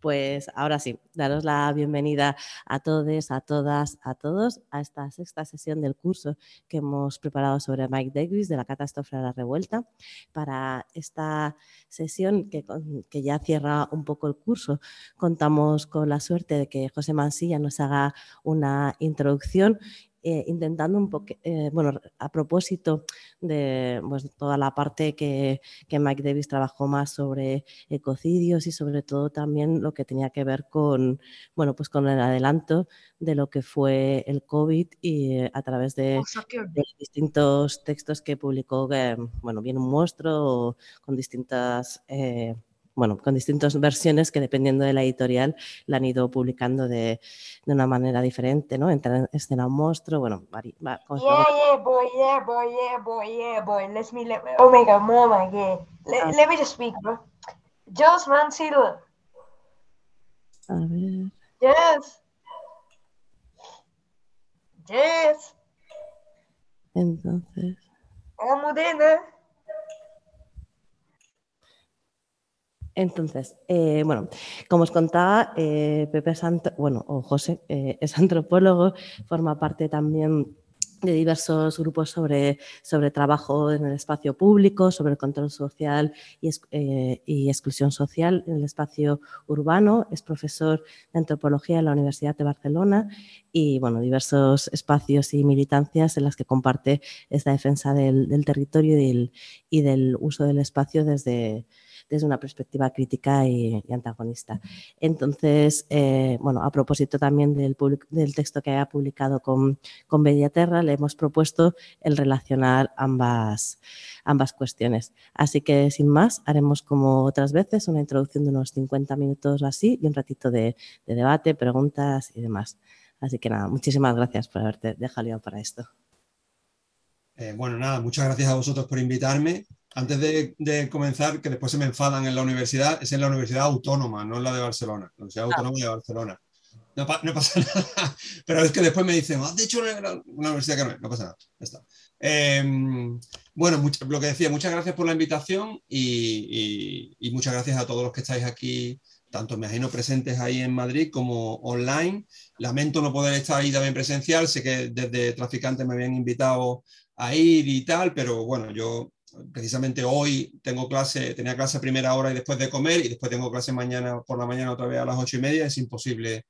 Pues ahora sí, daros la bienvenida a todos, a todas, a todos a esta sexta sesión del curso que hemos preparado sobre Mike Davis de la catástrofe a la revuelta. Para esta sesión que, que ya cierra un poco el curso, contamos con la suerte de que José Mansilla nos haga una introducción eh, intentando un poco, eh, bueno, a propósito de pues, toda la parte que, que, Mike Davis trabajó más sobre ecocidios y sobre todo también lo que tenía que ver con, bueno, pues con el adelanto de lo que fue el COVID y eh, a través de, de, distintos textos que publicó, bueno, bien un monstruo con distintas bueno, con distintas versiones que dependiendo de la editorial la han ido publicando de, de una manera diferente, ¿no? Entra en escena un monstruo, bueno, va, yeah, yeah, boy, yeah, boy, yeah, boy, yeah, boy. Let me, let me, oh my god, mama, yeah. Let, ah. let me just speak, bro. Just man, Silva. A ver. Yes. Yes. Entonces. Vamos, Entonces, eh, bueno, como os contaba, eh, Pepe bueno, o José eh, es antropólogo, forma parte también de diversos grupos sobre, sobre trabajo en el espacio público, sobre el control social y, exclusión social en el espacio urbano. Es profesor de antropología en la Universidad de Barcelona y bueno, diversos espacios y militancias en las que comparte esta defensa del, territorio y del uso del espacio desde, desde una perspectiva crítica y, antagonista. Entonces, eh, bueno, a propósito también del, texto que haya publicado con, con Mediaterra, le hemos propuesto el relacionar ambas, ambas cuestiones. Así que, sin más, haremos como otras veces una introducción de unos 50 minutos así y un ratito de, de debate, preguntas y demás. Así que nada, muchísimas gracias por haberte dejado para esto. Eh, bueno, nada, muchas gracias a vosotros por invitarme antes de, de, comenzar, que después se me enfadan en la universidad, es en la Universidad Autónoma, no en la de Barcelona, la Universidad ah. Autónoma de Barcelona. No, no, pasa nada, pero es que después me dicen, has dicho una, una universidad que no, no pasa nada. Ya está. Eh, bueno, mucho, lo que decía, muchas gracias por la invitación y, y, y, muchas gracias a todos los que estáis aquí, tanto me imagino presentes ahí en Madrid como online. Lamento no poder estar ahí también presencial, sé que desde Traficantes me habían invitado a ir y tal, pero bueno, yo precisamente hoy tengo clase, tenía clase a primera hora y después de comer y después tengo clase mañana por la mañana otra vez a las ocho y media, es imposible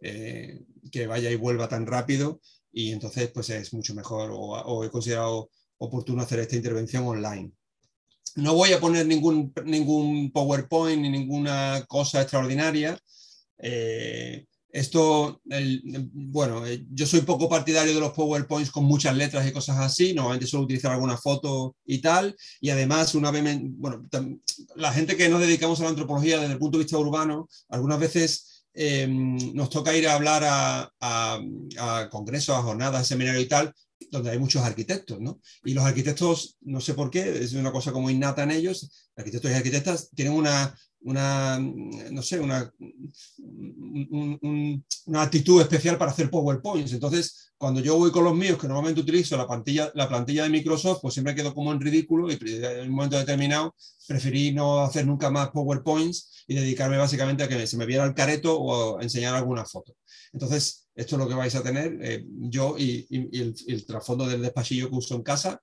eh, que vaya y vuelva tan rápido y entonces pues es mucho mejor o, he considerado oportuno hacer esta intervención online. No voy a poner ningún, ningún PowerPoint ni ninguna cosa extraordinaria. Eh, esto, bueno, eh, yo soy poco partidario de los PowerPoints con muchas letras y cosas así, normalmente suelo utilizar alguna foto y tal, y además una vez, bueno, la gente que nos dedicamos a la antropología desde el punto de vista urbano, algunas veces eh, nos toca ir a hablar a, a, a congresos, a jornadas, a seminarios y tal, donde hay muchos arquitectos, ¿no? Y los arquitectos, no sé por qué, es una cosa como innata en ellos, arquitectos y arquitectas tienen una, una, no sé, una, un, un, una actitud especial para hacer PowerPoints. Entonces, cuando yo voy con los míos, que normalmente utilizo la plantilla, la plantilla de Microsoft, pues siempre quedo como en ridículo y en un momento determinado preferí no hacer nunca más PowerPoints y dedicarme básicamente a que se me viera el careto o enseñar alguna foto. Entonces, esto es lo que vais a tener, eh, yo y el, el trasfondo del despachillo que uso en casa,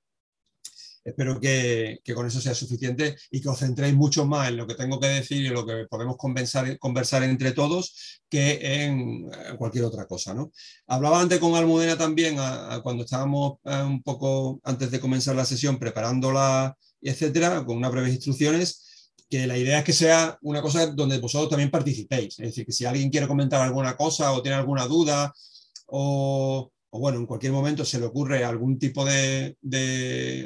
espero que, que, con eso sea suficiente y que os centréis mucho más en lo que tengo que decir y en lo que podemos conversar, conversar entre todos que en, cualquier otra cosa. ¿no? Hablaba antes con Almudena también, cuando estábamos eh, un poco antes de comenzar la sesión, preparándola, etcétera, con unas breves instrucciones, que la idea es que sea una cosa donde vosotros también participéis. Es decir, que si alguien quiere comentar alguna cosa o tiene alguna duda o o bueno, en cualquier momento se le ocurre algún tipo de,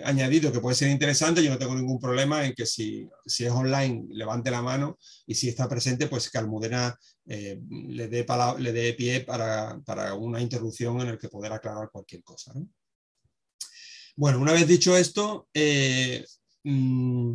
añadido que puede ser interesante, yo no tengo ningún problema en que si, si es online levante la mano y si está presente, pues que Almudena eh, le, dé pie para, para, una interrupción en el que poder aclarar cualquier cosa. ¿no? Bueno, una vez dicho esto, eh, mm,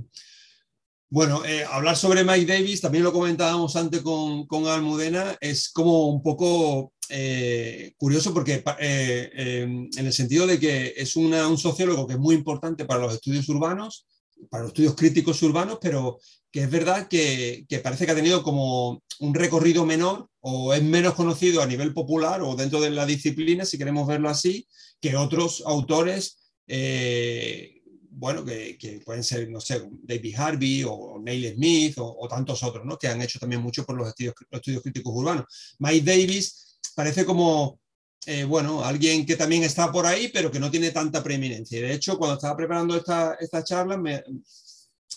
bueno, eh, hablar sobre Mike Davis, también lo comentábamos antes con, con Almudena, es como un poco eh, curioso porque en el sentido de que es un sociólogo que es muy importante para los estudios urbanos, para los estudios críticos urbanos, pero que es verdad que, parece que ha tenido como un recorrido menor o es menos conocido a nivel popular o dentro de la disciplina, si queremos verlo así, que otros autores, eh, bueno, que, que, pueden ser, no sé, David Harvey o Neil Smith o, tantos otros, ¿no? Que han hecho también mucho por los estudios, estudios críticos urbanos. Mike Davis parece como, eh, bueno, alguien que también está por ahí, pero que no tiene tanta preeminencia. De hecho, cuando estaba preparando esta, esta charla, me, eh,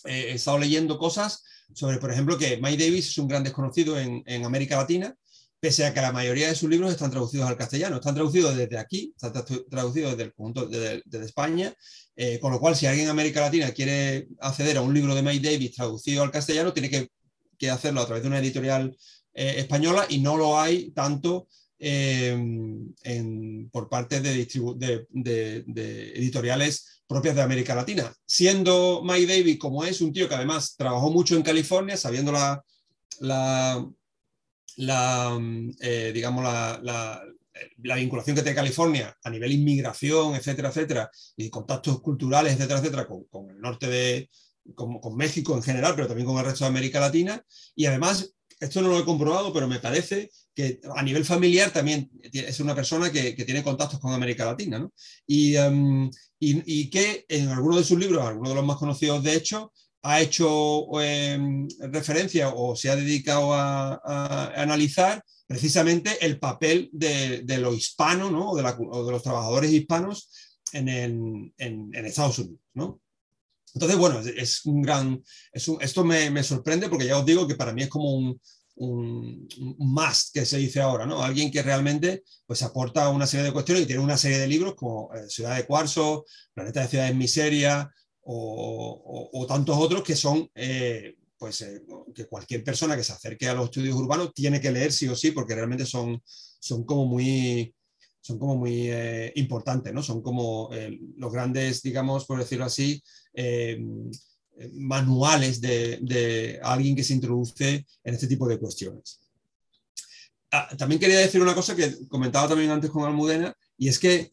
he estado leyendo cosas sobre, por ejemplo, que Mike Davis es un gran desconocido en, en América Latina pese a que la mayoría de sus libros están traducidos al castellano. Están traducidos desde aquí, están traducidos desde el conjunto de, España, eh, con lo cual si alguien en América Latina quiere acceder a un libro de Mike Davis traducido al castellano, tiene que, hacerlo a través de una editorial eh, española y no lo hay tanto eh, por parte de, editoriales propias de América Latina. Siendo Mike Davis como es, un tío que además trabajó mucho en California, sabiendo la, mm, digamos, la, la, vinculación que tiene California a nivel inmigración, etcétera, etcétera, y contactos culturales, etcétera, etcétera, con, con el norte de, con, México en general, pero también con el resto de América Latina. Y además, esto no lo he comprobado, pero me parece que a nivel familiar también es una persona que, que tiene contactos con América Latina. ¿no? Y, um, y, y, que en algunos de sus libros, algunos de los más conocidos de hecho, ha hecho em, referencia o se ha dedicado a, analizar precisamente el papel de, lo hispano ¿no? o, de los trabajadores hispanos en, Estados Unidos. ¿no? Entonces, bueno, es, un gran, esto me, sorprende porque ya os digo que para mí es como un, un, must que se dice ahora, ¿no? Alguien que realmente pues aporta una serie de cuestiones y tiene una serie de libros como eh, Ciudad de Cuarzo, Planeta de Ciudades Miseria, o, tantos otros que son, eh, pues, eh, que cualquier persona que se acerque a los estudios urbanos tiene que leer sí o sí, porque realmente son, son como muy, son como muy eh, importantes, ¿no? Son como los grandes, digamos, por decirlo así, manuales de, alguien que se introduce en este tipo de cuestiones. Ah, también quería decir una cosa que comentaba también antes con Almudena, y es que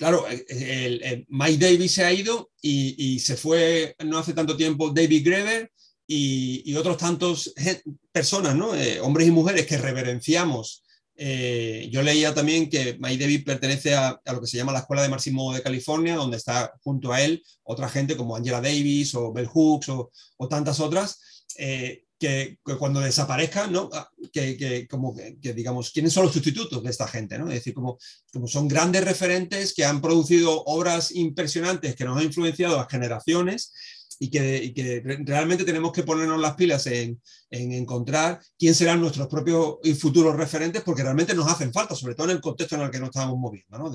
claro, el, Mike Davis se ha ido y, se fue no hace tanto tiempo David Greber y, otros tantos personas, ¿no? Eh, hombres y mujeres que reverenciamos. Eh, yo leía también que Mike Davis pertenece a, lo que se llama la Escuela de Marxismo de California, donde está junto a él otra gente como Angela Davis o Bell Hooks o, tantas otras. Eh, que, cuando desaparezcan, ¿no? Ah, que, que, digamos, ¿quiénes son los sustitutos de esta gente? ¿no? Es decir, como, como son grandes referentes que han producido obras impresionantes que nos han influenciado a generaciones y que, realmente tenemos que ponernos las pilas en, en, encontrar quién serán nuestros propios y futuros referentes porque realmente nos hacen falta, sobre todo en el contexto en el que nos estamos moviendo, ¿no?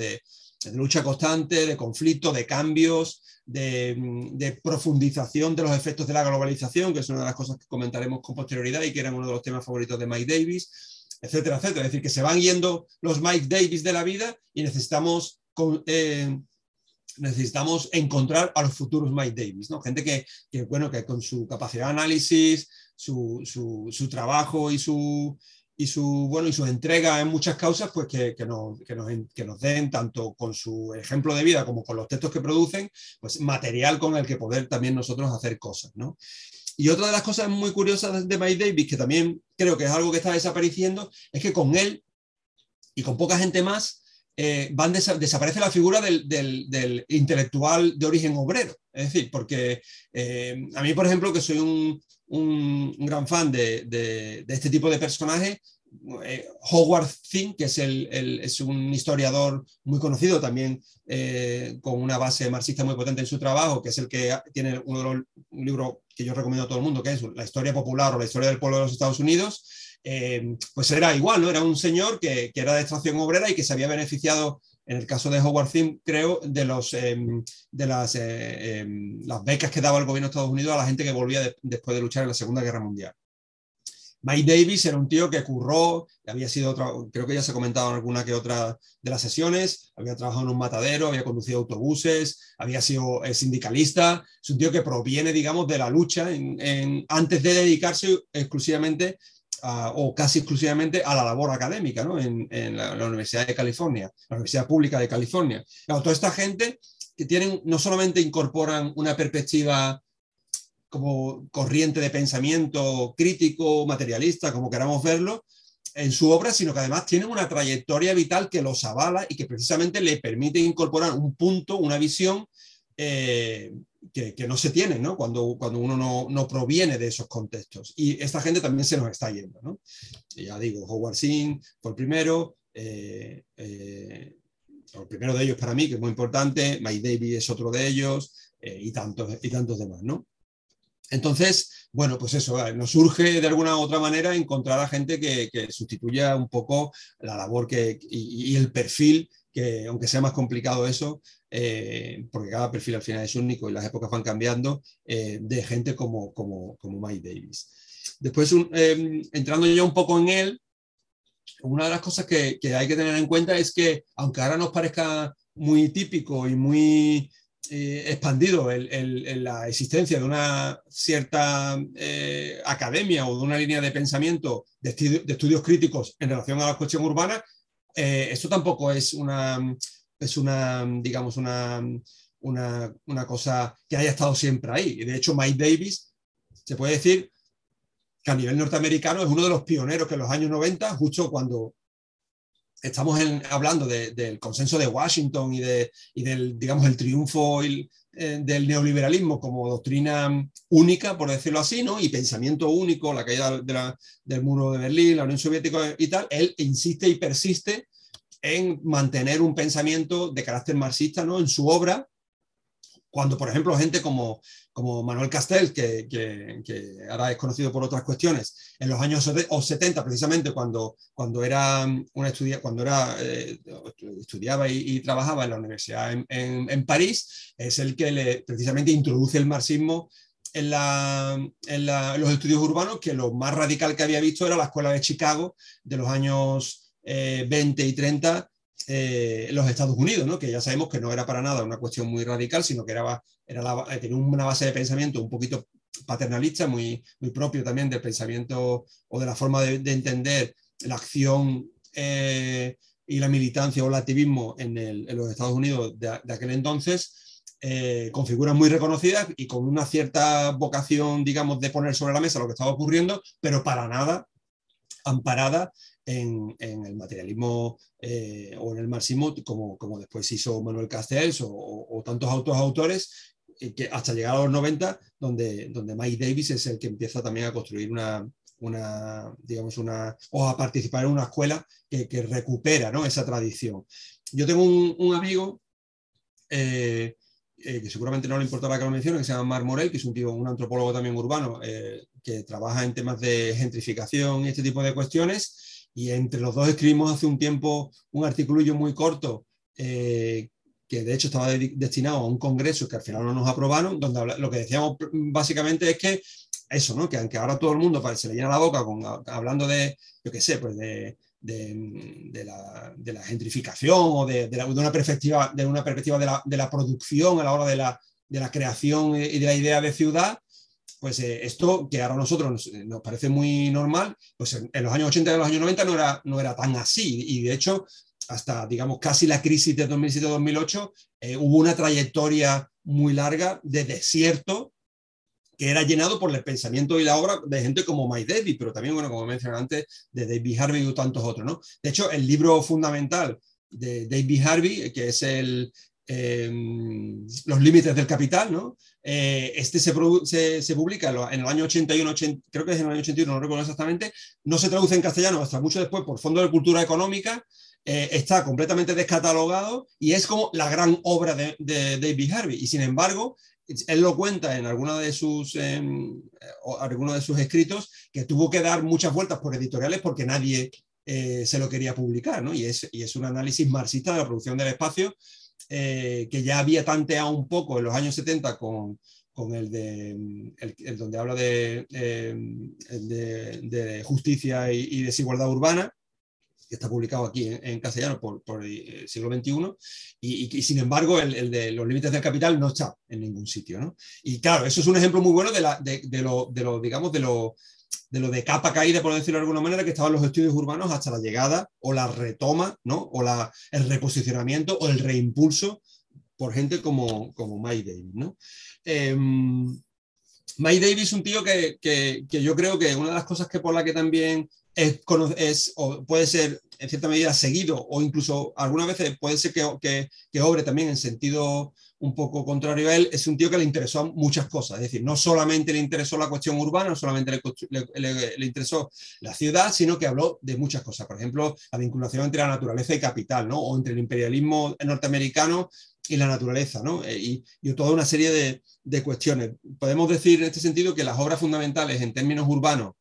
De lucha constante, de conflicto, de cambios, de, profundización de los efectos de la globalización, que es una de las cosas que comentaremos con posterioridad y que era uno de los temas favoritos de Mike Davis, etcétera, etcétera. Es decir, que se van yendo los Mike Davis de la vida y necesitamos, eh, necesitamos encontrar a los futuros Mike Davis, ¿no? Gente que, bueno, que con su capacidad de análisis, su, su trabajo y su, y su, bueno, y su entrega en muchas causas, pues que, que, nos, que, nos, que, nos, den, tanto con su ejemplo de vida como con los textos que producen, pues material con el que poder también nosotros hacer cosas, ¿no? Y otra de las cosas muy curiosas de Mike Davis, que también creo que es algo que está desapareciendo, es que con él y con poca gente más, eh, van desaparece la figura del, intelectual de origen obrero. Es decir, porque eh, a mí, por ejemplo, que soy un, gran fan de, este tipo de personaje, eh, Howard Zinn, que es, un historiador muy conocido también eh, con una base marxista muy potente en su trabajo, que es el que tiene uno de los libros que yo recomiendo a todo el mundo, que es La historia popular o la historia del pueblo de los Estados Unidos, eh, pues era igual, ¿no? Era un señor que, que, era de extracción obrera y que se había beneficiado en el caso de Howard Zinn, creo, de, los, em, de las, eh, em, las becas que daba el gobierno de Estados Unidos a la gente que volvía después de luchar en la Segunda Guerra Mundial. Mike Davis era un tío que curró, había sido, otro, creo que ya se ha comentado en alguna que otra de las sesiones, había trabajado en un matadero, había conducido autobuses, había sido eh, sindicalista, es un tío que proviene, digamos, de la lucha en, antes de dedicarse exclusivamente o casi exclusivamente a la labor académica ¿no? en, la, Universidad de California, la Universidad Pública de California. toda esta gente que tienen, no solamente incorporan una perspectiva como corriente de pensamiento crítico, materialista, como queramos verlo, en su obra, sino que además tienen una trayectoria vital que los avala y que precisamente le permite incorporar un punto, una visión eh, que, no se tiene ¿no? Cuando, cuando uno no, no, proviene de esos contextos. Y esta gente también se nos está yendo. ¿no? ya digo, Howard Zinn fue el primero, eh, eh, el primero de ellos para mí, que es muy importante, Mike Davis es otro de ellos, y, tantos, y tantos demás. ¿no? Entonces, bueno, pues eso, nos surge de alguna u otra manera encontrar a gente que, sustituya un poco la labor que, y, el perfil, que aunque sea más complicado eso, eh, porque cada perfil al final es único y las épocas van cambiando, eh, de gente como, como, como Mike Davis. Después, em, entrando ya un poco en él, una de las cosas que, que hay que tener en cuenta es que, aunque ahora nos parezca muy típico y muy eh, expandido la existencia de una cierta academia o de una línea de pensamiento de, estudios críticos en relación a la cuestión urbana, esto tampoco es una, es una digamos, una, una, una, cosa que haya estado siempre ahí. De hecho, Mike Davis se puede decir que a nivel norteamericano es uno de los pioneros que en los años 90, justo cuando estamos hablando del consenso de Washington y, de, del, digamos, el triunfo eh, del neoliberalismo como doctrina única, por decirlo así, ¿no? y pensamiento único, la caída del muro de Berlín, la Unión Soviética y tal, él insiste y persiste en mantener un pensamiento de carácter marxista ¿no? en su obra, cuando, por ejemplo, gente como, como Manuel Castells, que, ahora es conocido por otras cuestiones, en los años 70, precisamente cuando, cuando era una estudia, cuando era, eh, estudiaba y, trabajaba en la universidad en, en, París, es el que le, precisamente introduce el marxismo en, la, en, los estudios urbanos, que lo más radical que había visto era la escuela de Chicago de los años 20 eh, y 30 eh, los Estados Unidos, ¿no? que ya sabemos que no era para nada una cuestión muy radical, sino que era, eh, tenía una base de pensamiento un poquito paternalista, muy, muy propio también del pensamiento o de la forma de, entender la acción eh, y la militancia o el activismo en, los Estados Unidos de, aquel entonces, con figuras muy reconocidas y con una cierta vocación, digamos, de poner sobre la mesa lo que estaba ocurriendo, pero para nada amparada en, el materialismo eh, o en el marxismo, como, como después hizo Manuel Castells o, tantos autos autores, eh, que hasta llegar a los 90, donde, donde Mike Davis es el que empieza también a construir una, una digamos, una, o a participar en una escuela que, que recupera ¿no? esa tradición. Yo tengo un, amigo eh, que seguramente no le importará que lo mencione, que se llama Mar Morel, que es un, tío, un antropólogo también urbano, que trabaja en temas de gentrificación y este tipo de cuestiones, y entre los dos escribimos hace un tiempo un articulillo muy corto eh, que de hecho estaba destinado a un congreso que al final no nos aprobaron, donde lo que decíamos básicamente es que eso, ¿no? que aunque ahora todo el mundo se le llena la boca con, hablando de, yo qué sé, pues de, de, la, de, la, gentrificación o de, una perspectiva, de, una perspectiva de la, producción a la hora de la, de la creación y de la idea de ciudad, pues eh, esto que ahora a nosotros nos, parece muy normal, pues en, los años 80 y en los años 90 no era, no era tan así. Y de hecho, hasta, digamos, casi la crisis de 2007-2008, eh, hubo una trayectoria muy larga de desierto que era llenado por el pensamiento y la obra de gente como Mike Davis, pero también, bueno, como mencioné antes, de David Harvey y tantos otros, ¿no? De hecho, el libro fundamental de David Harvey, que es el, Em, los límites del capital, ¿no? Eh, este se, publica en el año 81, creo que es en el año 81, no recuerdo exactamente, no se traduce en castellano hasta mucho después por Fondo de Cultura Económica, eh, está completamente descatalogado y es como la gran obra de, David Harvey. Y sin embargo, él lo cuenta en alguno de sus, em, de sus escritos que tuvo que dar muchas vueltas por editoriales porque nadie eh, se lo quería publicar, ¿no? Y es un análisis marxista de la producción del espacio eh, que ya había tanteado un poco en los años 70 con, con el de el, donde habla de, de, justicia y, desigualdad urbana, que está publicado aquí en, castellano por, el eh, siglo XXI, y, sin embargo el, de los límites del capital no está en ningún sitio. ¿no? Y claro, eso es un ejemplo muy bueno de, la, de, lo, de lo, digamos, de lo, de lo de capa caída, por decirlo de alguna manera, que estaban los estudios urbanos hasta la llegada o la retoma, ¿no? o la, el reposicionamiento o el reimpulso por gente como, como Mike Davis. ¿no? Mike Davis es un tío que, que, que, yo creo que una de las cosas que por la que también es, es, o puede ser en cierta medida seguido o incluso algunas veces puede ser que, que, obre también en sentido un poco contrario a él, es un tío que le interesó muchas cosas, es decir, no solamente le interesó la cuestión urbana, no solamente le, le, interesó la ciudad, sino que habló de muchas cosas, por ejemplo, la vinculación entre la naturaleza y capital, ¿no? o entre el imperialismo norteamericano y la naturaleza, ¿no? Eh, y, y, toda una serie de, de cuestiones. Podemos decir en este sentido que las obras fundamentales en términos urbanos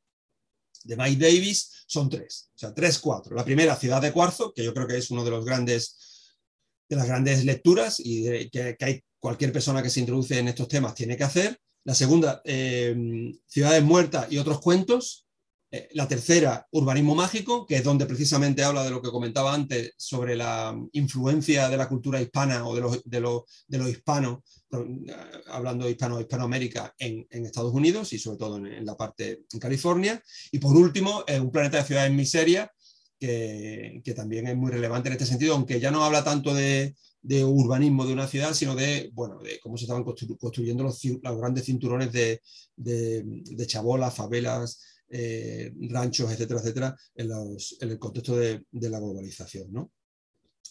de Mike Davis son tres, o sea, tres, cuatro. La primera, Ciudad de Cuarzo, que yo creo que es uno de los grandes, de las grandes lecturas y que, hay cualquier persona que se introduce en estos temas tiene que hacer. La segunda, eh, Ciudades Muertas y otros cuentos, eh, la tercera, urbanismo mágico, que es donde precisamente habla de lo que comentaba antes sobre la influencia de la cultura hispana o de los, de los, hispanos, eh, hablando de hispano, hispanoamérica en, en, Estados Unidos y sobre todo en, la parte en California. Y por último, un planeta de ciudades en miseria, que, que, también es muy relevante en este sentido, aunque ya no habla tanto de, de urbanismo de una ciudad, sino de, bueno, de cómo se estaban construyendo los, grandes cinturones de, de chabolas, favelas, eh, ranchos, etcétera, etcétera, en, el contexto de, la globalización. ¿no?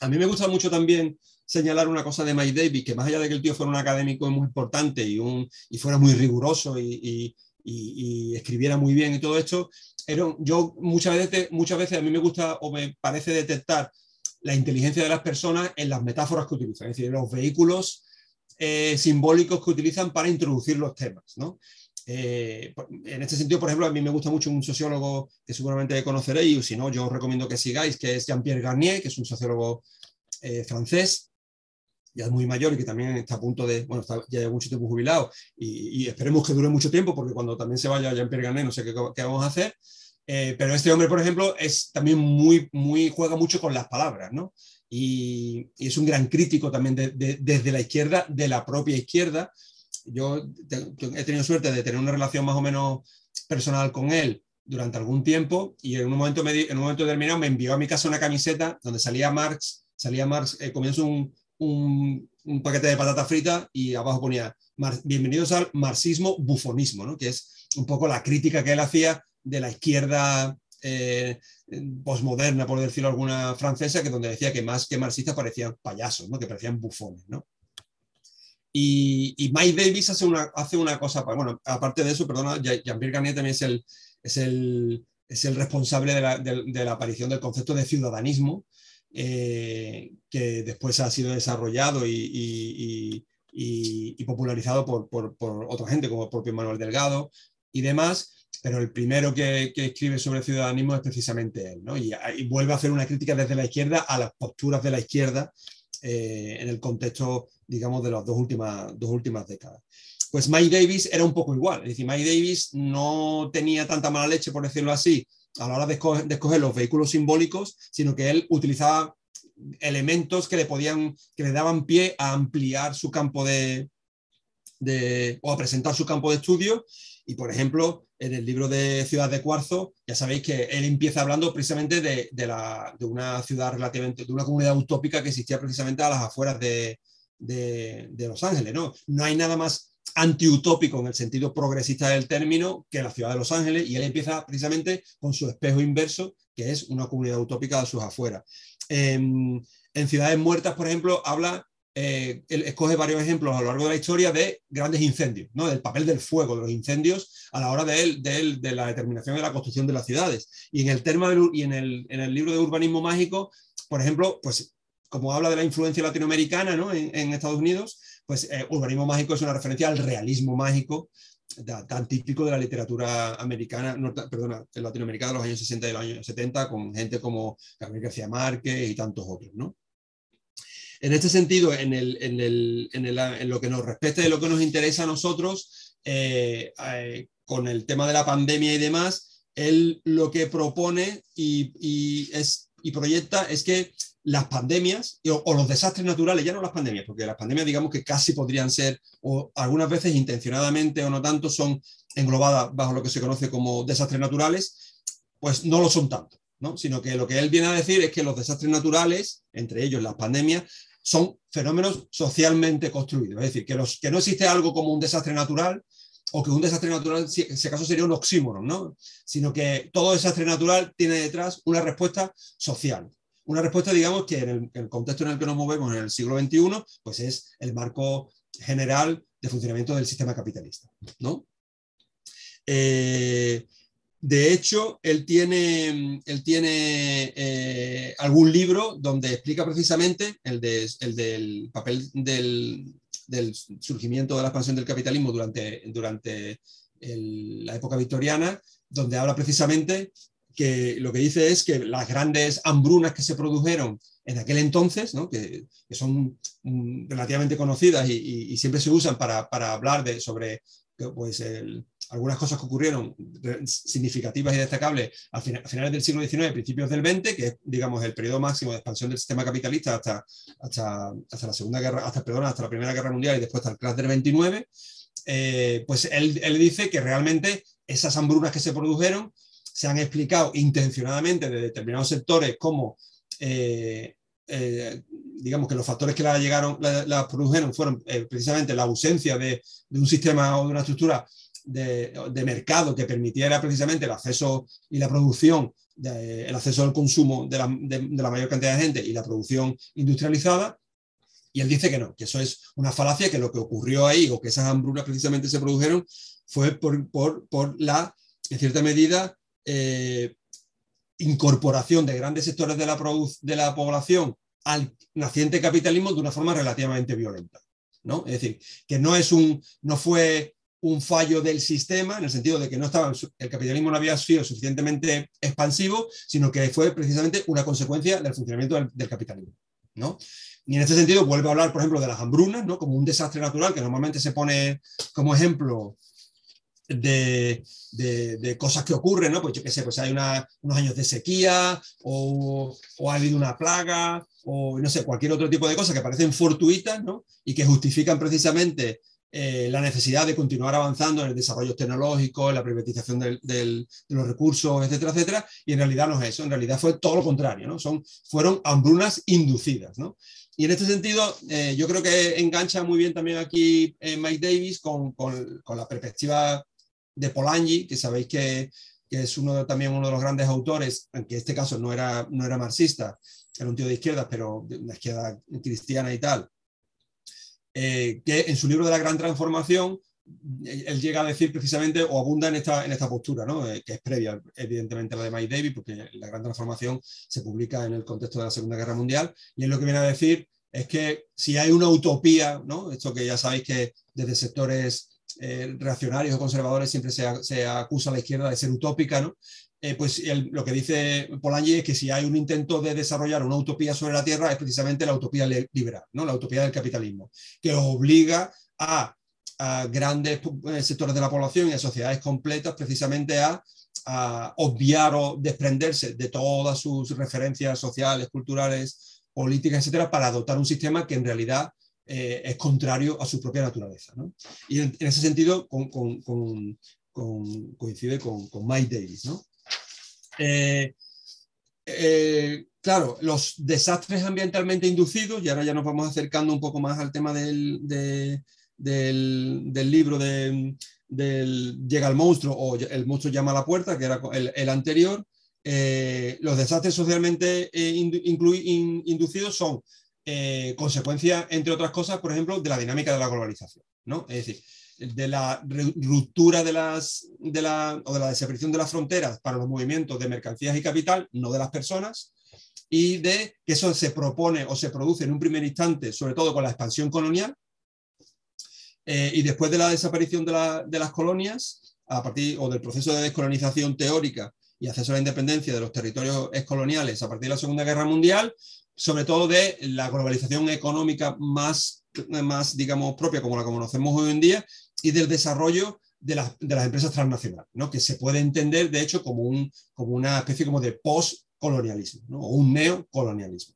A mí me gusta mucho también señalar una cosa de Mike Davis, que más allá de que el tío fuera un académico muy importante y, un, y fuera muy riguroso y, escribiera muy bien y todo esto, yo muchas veces, muchas veces a mí me gusta o me parece detectar la inteligencia de las personas en las metáforas que utilizan, es decir, en los vehículos eh, simbólicos que utilizan para introducir los temas. ¿no? Eh, en este sentido, por ejemplo, a mí me gusta mucho un sociólogo que seguramente conoceréis, y si no, yo os recomiendo que sigáis, que es Jean-Pierre Garnier, que es un sociólogo eh, francés, ya es muy mayor y que también está a punto de, bueno, ya lleva mucho tiempo jubilado y, esperemos que dure mucho tiempo porque cuando también se vaya Jean-Pierre Garnier no sé qué, vamos a hacer, eh, pero este hombre, por ejemplo, es también muy, muy, juega mucho con las palabras, ¿no? Y, es un gran crítico también desde la izquierda, de la propia izquierda, yo he tenido suerte de tener una relación más o menos personal con él durante algún tiempo y en un momento, me, en un momento determinado me envió a mi casa una camiseta donde salía Marx, salía Marx eh, un, un, paquete de patata frita y abajo ponía bienvenidos al marxismo bufonismo, ¿no? que es un poco la crítica que él hacía de la izquierda eh, posmoderna, por decirlo alguna francesa, que donde decía que más que marxistas parecían payasos, ¿no? que parecían bufones. ¿no? Y, Mike Davis hace una, hace una cosa, bueno, aparte de eso, perdona, Jean-Pierre Garnier también es el, es el, es el responsable de la, de, la, aparición del concepto de ciudadanismo, eh, que después ha sido desarrollado y, y, popularizado por, por, por, otra gente, como el propio Manuel Delgado y demás, pero el primero que, que escribe sobre ciudadanismo es precisamente él, ¿no? y, vuelve a hacer una crítica desde la izquierda a las posturas de la izquierda eh, en el contexto, digamos, de las dos últimas, dos últimas décadas. Pues Mike Davis era un poco igual, es Mike Davis no tenía tanta mala leche, por decirlo así, a la hora de escoger, los vehículos simbólicos, sino que él utilizaba elementos que le podían, que le daban pie a ampliar su campo de, de o a presentar su campo de estudio y, por ejemplo, en el libro de Ciudad de Cuarzo, ya sabéis que él empieza hablando precisamente de, de, una ciudad relativamente, de una comunidad utópica que existía precisamente a las afueras de, de Los Ángeles. ¿no? no hay nada más antiutópico en el sentido progresista del término que la ciudad de Los Ángeles y él empieza precisamente con su espejo inverso, que es una comunidad utópica a sus afueras. en Ciudades Muertas, por ejemplo, habla eh, él escoge varios ejemplos a lo largo de la historia de grandes incendios, ¿no? del papel del fuego, de los incendios a la hora de, de, de la determinación de la construcción de las ciudades. Y en el, tema y en el, en el libro de urbanismo mágico, por ejemplo, pues como habla de la influencia latinoamericana ¿no? en, Estados Unidos, pues eh, urbanismo mágico es una referencia al realismo mágico tan típico de la literatura americana, perdona, latinoamericana de los años 60 y los años 70, con gente como Gabriel García Márquez y tantos otros. ¿no? En este sentido, en, el, en, el, en, el, en, lo que nos respecta y lo que nos interesa a nosotros, eh, eh, con el tema de la pandemia y demás, él lo que propone y, y, es, y proyecta es que las pandemias o, o, los desastres naturales, ya no las pandemias, porque las pandemias digamos que casi podrían ser, o algunas veces intencionadamente o no tanto, son englobadas bajo lo que se conoce como desastres naturales, pues no lo son tanto, ¿no? sino que lo que él viene a decir es que los desastres naturales, entre ellos las pandemias, son fenómenos socialmente construidos. Es decir, que, los, no existe algo como un desastre natural o que un desastre natural, si ese caso sería un oxímoron, ¿no? sino que todo desastre natural tiene detrás una respuesta social. Una respuesta, digamos, que en el, en el contexto en el que nos movemos en el siglo XXI, pues es el marco general de funcionamiento del sistema capitalista. ¿no? Eh, de hecho, él tiene, él tiene eh, algún libro donde explica precisamente el, de, el del papel del, surgimiento de la expansión del capitalismo durante, durante la época victoriana, donde habla precisamente que lo que dice es que las grandes hambrunas que se produjeron en aquel entonces, que, son mm, relativamente conocidas y, y, y, siempre se usan para, para hablar de, sobre pues, el, algunas cosas que ocurrieron significativas y destacables a, finales del siglo XIX, principios del XX, que es, digamos, el periodo máximo de expansión del sistema capitalista hasta, hasta, la Segunda Guerra, hasta, perdón, hasta la Primera Guerra Mundial y después hasta el crash del 29, eh, pues él, él dice que realmente esas hambrunas que se produjeron se han explicado intencionadamente de determinados sectores como eh, eh, digamos que los factores que la llegaron, la, produjeron fueron precisamente la ausencia de, un sistema o de una estructura de, mercado que permitiera precisamente el acceso y la producción, el acceso al consumo de la, de la, mayor cantidad de gente y la producción industrializada. Y él dice que no, que eso es una falacia, que lo que ocurrió ahí o que esas hambrunas precisamente se produjeron fue por, por, por la, en cierta medida, eh, incorporación de grandes sectores de la, de la población al naciente capitalismo de una forma relativamente violenta. ¿no? Es decir, que no, es un, no fue un fallo del sistema, en el sentido de que no estaba, el capitalismo no había sido suficientemente expansivo, sino que fue precisamente una consecuencia del funcionamiento del, capitalismo. ¿no? Y en este sentido vuelve a hablar, por ejemplo, de las hambrunas, ¿no? como un desastre natural que normalmente se pone como ejemplo de, de, cosas que ocurren, ¿no? Pues yo qué sé, pues hay unos años de sequía o, o, ha habido una plaga o no sé, cualquier otro tipo de cosas que parecen fortuitas, ¿no? Y que justifican precisamente eh, la necesidad de continuar avanzando en el desarrollo tecnológico, en la privatización del, de los recursos, etcétera, etcétera, y en realidad no es eso, en realidad fue todo lo contrario, ¿no? Son, fueron hambrunas inducidas, ¿no? Y en este sentido, eh, yo creo que engancha muy bien también aquí eh, Mike Davis con, con, la perspectiva de Polanyi, que sabéis que, es uno también uno de los grandes autores, aunque en este caso no era, no era marxista, era un tío de izquierda, pero de una izquierda cristiana y tal, eh, que en su libro de la gran transformación, él llega a decir precisamente, o abunda en esta, en esta postura, ¿no? eh, que es previa, evidentemente, a la de Mike Davis, porque la gran transformación se publica en el contexto de la Segunda Guerra Mundial, y él lo que viene a decir es que si hay una utopía, ¿no? esto que ya sabéis que desde sectores eh, reaccionarios o conservadores siempre se, se, acusa a la izquierda de ser utópica, ¿no? Eh, pues lo que dice Polanyi es que si hay un intento de desarrollar una utopía sobre la Tierra es precisamente la utopía liberal, ¿no? la utopía del capitalismo, que obliga a, grandes eh, sectores de la población y a sociedades completas precisamente a, obviar o desprenderse de todas sus referencias sociales, culturales, políticas, etcétera, para adoptar un sistema que en realidad eh, es contrario a su propia naturaleza. ¿no? Y en, ese sentido coincide con, Mike Davis. ¿no? Eh, eh, claro, los desastres ambientalmente inducidos, y ahora ya nos vamos acercando un poco más al tema del, de, del, libro de, del Llega el monstruo o El monstruo llama a la puerta, que era el, anterior, eh, los desastres socialmente in, in, inducidos son eh, consecuencia, entre otras cosas, por ejemplo, de la dinámica de la globalización. ¿no? Es decir, de la ruptura de las, de la, o de la desaparición de las fronteras para los movimientos de mercancías y capital, no de las personas, y de que eso se propone o se produce en un primer instante, sobre todo con la expansión colonial, eh, y después de la desaparición de, la, de, las colonias, a partir o del proceso de descolonización teórica y acceso a la independencia de los territorios excoloniales a partir de la Segunda Guerra Mundial, sobre todo de la globalización económica más, más, digamos, propia como la conocemos hoy en día y del desarrollo de, las, empresas transnacionales, ¿no? que se puede entender, de hecho, como, un, como una especie como de post-colonialismo ¿no? o un neocolonialismo.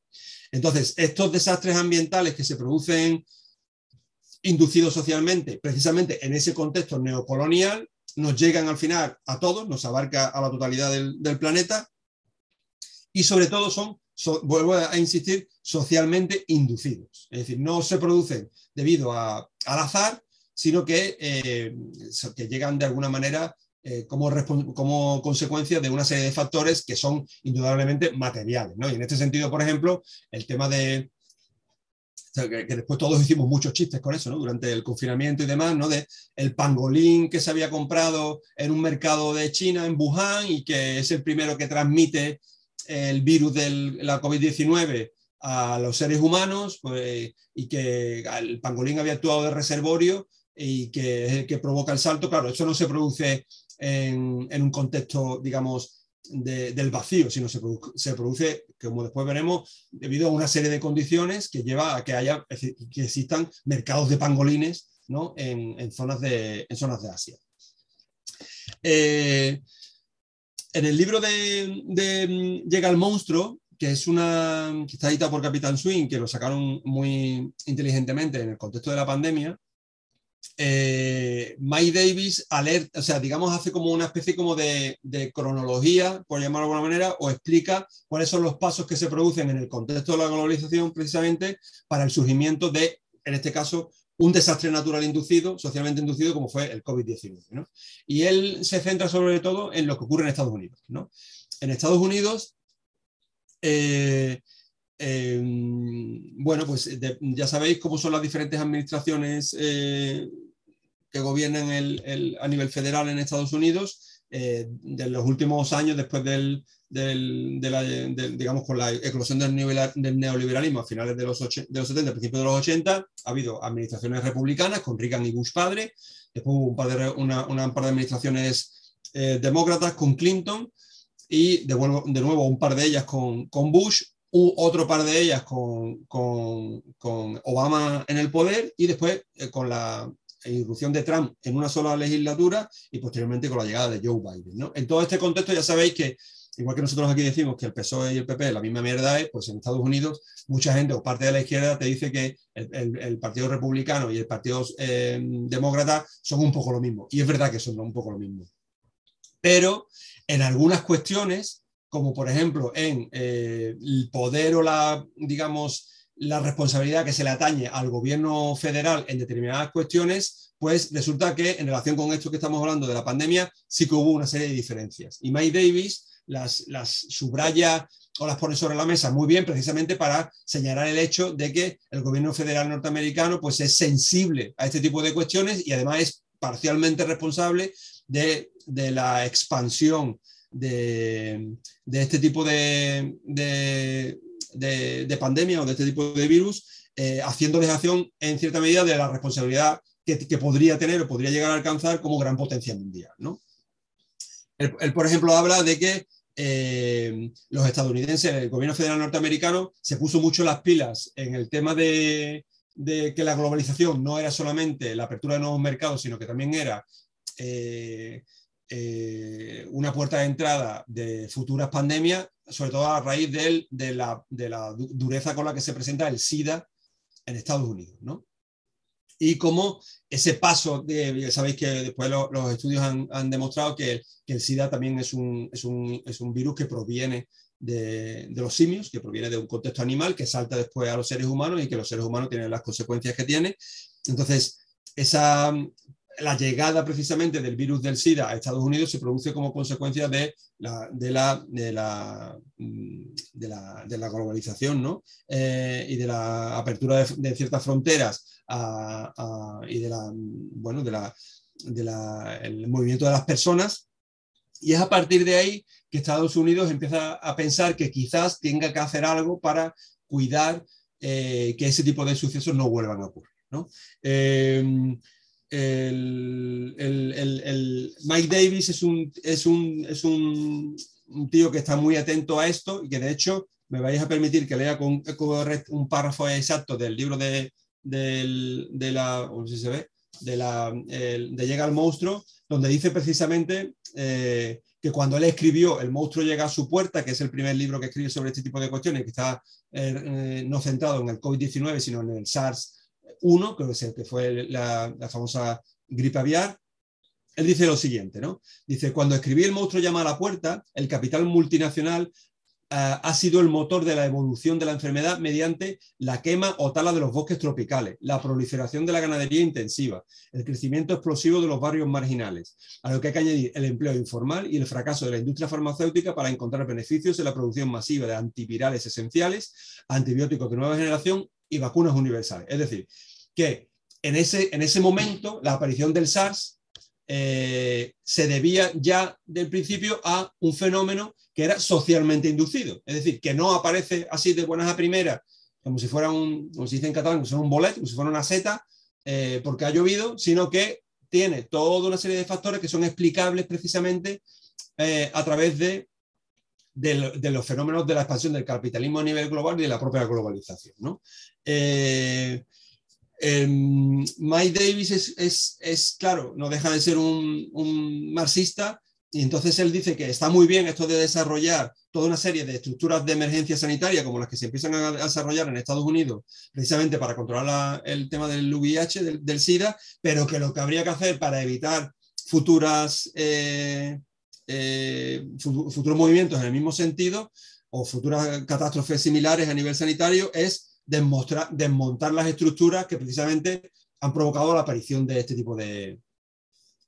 Entonces, estos desastres ambientales que se producen inducidos socialmente, precisamente en ese contexto neocolonial, nos llegan al final a todos, nos abarca a la totalidad del, planeta y sobre todo son, vuelvo a insistir, socialmente inducidos. Es decir, no se producen debido a, al azar, sino que, eh, que llegan de alguna manera eh, como, como, consecuencia de una serie de factores que son indudablemente materiales. ¿no? Y en este sentido, por ejemplo, el tema de, que, después todos hicimos muchos chistes con eso, ¿no? Durante el confinamiento y demás, ¿no? De el pangolín que se había comprado en un mercado de China, en Wuhan, y que es el primero que transmite el virus de la COVID-19 a los seres humanos, pues, y que el pangolín había actuado de reservorio y que es el que provoca el salto. Claro, eso no se produce en, un contexto, digamos, del vacío, sino se, se, produce, como después veremos, debido a una serie de condiciones que lleva a que, haya, que existan mercados de pangolines ¿no? en, zonas de, en zonas de Asia. Eh, en el libro de, Llega el monstruo, que es una que está editado por Capitán Swing, que lo sacaron muy inteligentemente en el contexto de la pandemia, eh, Mike Davis alerta, o sea, digamos, hace como una especie como de, cronología, por llamarlo de alguna manera, o explica cuáles son los pasos que se producen en el contexto de la globalización precisamente para el surgimiento de, en este caso, un desastre natural inducido, socialmente inducido, como fue el COVID-19. Y él se centra sobre todo en lo que ocurre en Estados Unidos. En Estados Unidos, eh, Em, bueno, pues ya sabéis cómo son las diferentes administraciones eh, que gobiernan a nivel federal en Estados Unidos. Eh, de los últimos años, después del, digamos, con la eclosión del, del, neoliberalismo a finales de los, de los 70, principios de los 80, ha habido administraciones republicanas con Reagan y Bush padre, después hubo un par de, una, par de administraciones eh, demócratas con Clinton y de, de, nuevo un par de ellas con, con Bush otro par de ellas con, Obama en el poder y después eh, con la irrupción de Trump en una sola legislatura y posteriormente con la llegada de Joe Biden. En todo este contexto ya sabéis que, igual que nosotros aquí decimos que el PSOE y el PP la misma mierda es, pues en Estados Unidos mucha gente o parte de la izquierda te dice que el, Partido Republicano y el Partido eh, Demócrata son un poco lo mismo. Y es verdad que son un poco lo mismo. Pero en algunas cuestiones como por ejemplo en eh, el poder o la, digamos, la responsabilidad que se le atañe al gobierno federal en determinadas cuestiones, pues resulta que en relación con esto que estamos hablando de la pandemia, sí que hubo una serie de diferencias. Y Mike Davis las, las subraya o las pone sobre la mesa muy bien precisamente para señalar el hecho de que el gobierno federal norteamericano pues es sensible a este tipo de cuestiones y además es parcialmente responsable de, de la expansión de, este tipo de, de, pandemia o de este tipo de virus, eh, haciendo dejación en cierta medida de la responsabilidad que, podría tener o podría llegar a alcanzar como gran potencia mundial. ¿no? Él, por ejemplo, habla de que eh, los estadounidenses, el gobierno federal norteamericano, se puso mucho las pilas en el tema de, que la globalización no era solamente la apertura de nuevos mercados, sino que también era eh, eh, una puerta de entrada de futuras pandemias, sobre todo a raíz de, la, dureza con la que se presenta el SIDA en Estados Unidos. ¿no? Y como ese paso, de, sabéis que después los estudios han, demostrado que, el SIDA también es un, es un, virus que proviene de, de, los simios, que proviene de un contexto animal, que salta después a los seres humanos y que los seres humanos tienen las consecuencias que tiene. Entonces, esa, la llegada precisamente del virus del SIDA a Estados Unidos se produce como consecuencia de la, mm, globalización ¿no? Eh, y de la apertura de, ciertas fronteras y de la, bueno, de la, el movimiento de las personas. Y es a partir de ahí que Estados Unidos empieza a pensar que quizás tenga que hacer algo para cuidar eh, que ese tipo de sucesos no vuelvan a ocurrir. ¿no? Eh, el, el, Mike Davis es, un, es, un, es un, tío que está muy atento a esto y que de hecho me vais a permitir que lea con, un párrafo exacto del libro de, de la, si se ve, de, la, de Llega al monstruo, donde dice precisamente eh, que cuando él escribió El monstruo llega a su puerta, que es el primer libro que escribe sobre este tipo de cuestiones, que está eh, eh, no centrado en el COVID-19, sino en el SARS-1, que es el que fue la, la famosa gripe aviar, él dice lo siguiente, ¿no? Dice, cuando escribí El monstruo llama a la puerta, el capital multinacional ha sido el motor de la evolución de la enfermedad mediante la quema o tala de los bosques tropicales, la proliferación de la ganadería intensiva, el crecimiento explosivo de los barrios marginales, a lo que hay que añadir el empleo informal y el fracaso de la industria farmacéutica para encontrar beneficios en la producción masiva de antivirales esenciales, antibióticos de nueva generación y vacunas universales. Es decir, que en ese, en ese momento la aparición del SARS eh, se debía ya del principio a un fenómeno que era socialmente inducido. Es decir, que no aparece así de buenas a primeras, como si fuera un, como se dice en catalán, como si fuera un bolet, como si fuera una seta, eh, porque ha llovido, sino que tiene toda una serie de factores que son explicables precisamente eh, a través de, los fenómenos de la expansión del capitalismo a nivel global y de la propia globalización. ¿no? Em, Mike Davis es, claro, no deja de ser un, marxista y entonces él dice que está muy bien esto de desarrollar toda una serie de estructuras de emergencia sanitaria como las que se empiezan a desarrollar en Estados Unidos precisamente para controlar el tema del VIH, del, SIDA, pero que lo que habría que hacer para evitar futuras, eh, eh, futuros movimientos en el mismo sentido o futuras catástrofes similares a nivel sanitario es desmontar las estructuras que precisamente han provocado la aparición de este tipo de,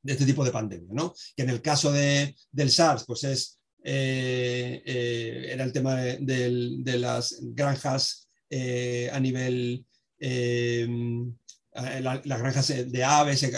de este tipo de pandemia, ¿no? Que en el caso de, del SARS, pues es, eh, eh, era el tema de, las granjas eh, a nivel, las granjas de aves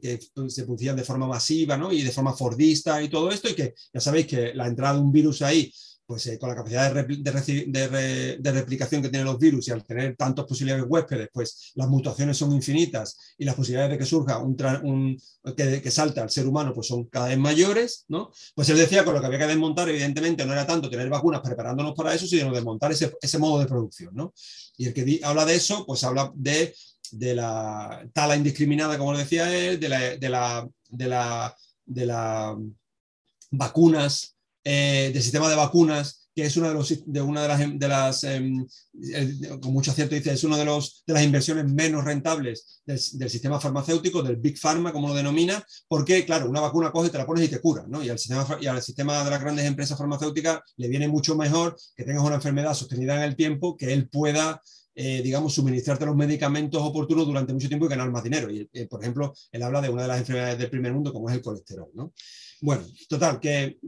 que se producían de forma masiva, ¿no? Y de forma fordista y todo esto, y que ya sabéis que la entrada de un virus ahí pues eh, con la capacidad de, replicación que tienen los virus y al tener tantas posibilidades huéspedes, pues las mutaciones son infinitas y las posibilidades de que surja un, que, que salta al ser humano pues son cada vez mayores, ¿no? Pues él decía que lo que había que desmontar, evidentemente, no era tanto tener vacunas preparándonos para eso, sino desmontar ese, ese modo de producción, ¿no? Y el que habla de eso, pues habla de, de la tala indiscriminada, como decía él, de la, de la, de la, de la vacunas eh, del sistema de vacunas, que es una de, los, de una de las, las em, con mucho acierto dice, es una de, de las inversiones menos rentables del, sistema farmacéutico, del Big Pharma, como lo denomina, porque, claro, una vacuna coge, te la pones y te cura, ¿no? Y al, sistema, y al sistema de las grandes empresas farmacéuticas le viene mucho mejor que tengas una enfermedad sostenida en el tiempo, que él pueda eh, digamos, suministrarte los medicamentos oportunos durante mucho tiempo y ganar más dinero. Y, eh, por ejemplo, él habla de una de las enfermedades del primer mundo, como es el colesterol. ¿no? Bueno, total, que,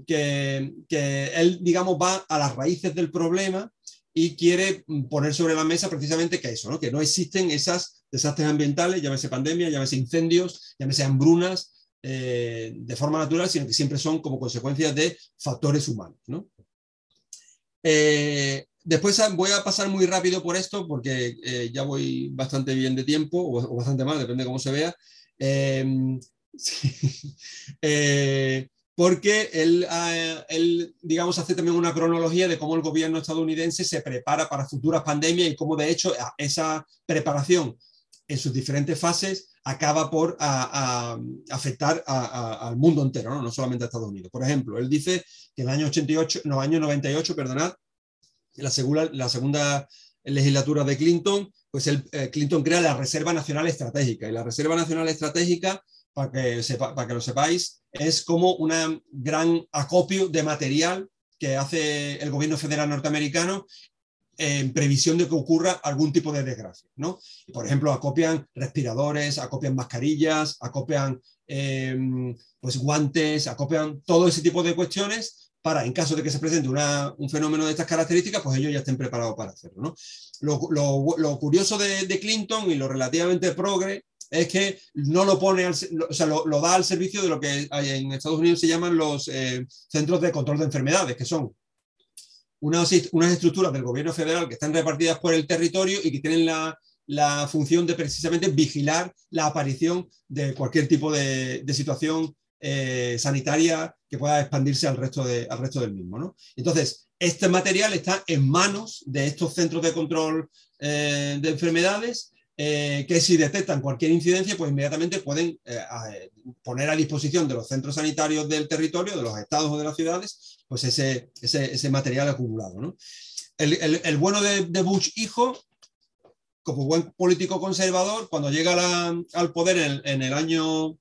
él, digamos, va a las raíces del problema y quiere poner sobre la mesa precisamente que eso, ¿no? que no existen esas desastres ambientales, llámese pandemia, llámese incendios, llámese hambrunas, eh, de forma natural, sino que siempre son como consecuencias de factores humanos. ¿no? Eh, después voy a pasar muy rápido por esto porque eh, ya voy bastante bien de tiempo o, bastante mal, depende de cómo se vea. Eh, porque él, ah, él, digamos, hace también una cronología de cómo el gobierno estadounidense se prepara para futuras pandemias y cómo, de hecho, esa preparación en sus diferentes fases acaba por afectar al mundo entero, ¿no? ¿no? solamente a Estados Unidos. Por ejemplo, él dice que en el año 88, no, año 98, perdonad, la segunda, la segunda legislatura de Clinton, pues el, eh, Clinton crea la Reserva Nacional Estratégica. Y la Reserva Nacional Estratégica para que, para que lo sepáis, es como un gran acopio de material que hace el gobierno federal norteamericano en previsión de que ocurra algún tipo de desgracia. ¿no? por ejemplo, acopian respiradores, acopian mascarillas, acopian em, pues, guantes, acopian todo ese tipo de cuestiones para, en caso de que se presente un fenómeno de estas características, pues ellos ya estén preparados para hacerlo. ¿no? Lo, curioso de, de, Clinton y lo relativamente progre es que no lo pone, o sea, lo, da al servicio de lo que en Estados Unidos se llaman los eh, centros de control de enfermedades, que son unas, unas, estructuras del gobierno federal que están repartidas por el territorio y que tienen la, la función de precisamente vigilar la aparición de cualquier tipo de, de situación eh, sanitaria que pueda expandirse al resto, de, al resto del mismo. ¿no? Entonces, este material está en manos de estos centros de control eh, de enfermedades eh, que si detectan cualquier incidencia, pues inmediatamente pueden eh, poner a disposición de los centros sanitarios del territorio, de los estados o de las ciudades, pues ese, ese, material acumulado. ¿no? El, bueno de, Bush hijo, como buen político conservador, cuando llega al poder en, el año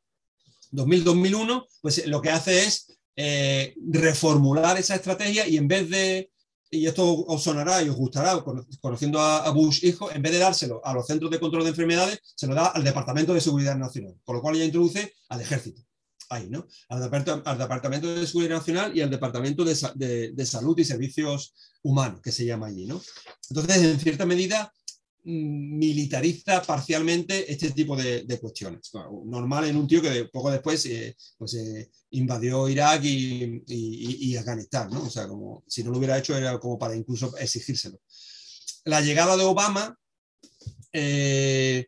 2000-2001, pues lo que hace es eh, reformular esa estrategia y en vez de y esto os sonará y os gustará, conociendo a, Bush hijo, en vez de dárselo a los centros de control de enfermedades, se lo da al Departamento de Seguridad Nacional, con lo cual ya introduce al ejército. Ahí, ¿no? Al, Departamento de Seguridad Nacional y al Departamento de, Salud y Servicios Humanos, que se llama allí, ¿no? Entonces, en cierta medida, militariza parcialmente este tipo de, cuestiones. Normal en un tío que poco después eh, pues, eh, invadió Irak y, Afganistán, ¿no? O sea, como si no lo hubiera hecho era como para incluso exigírselo. La llegada de Obama eh,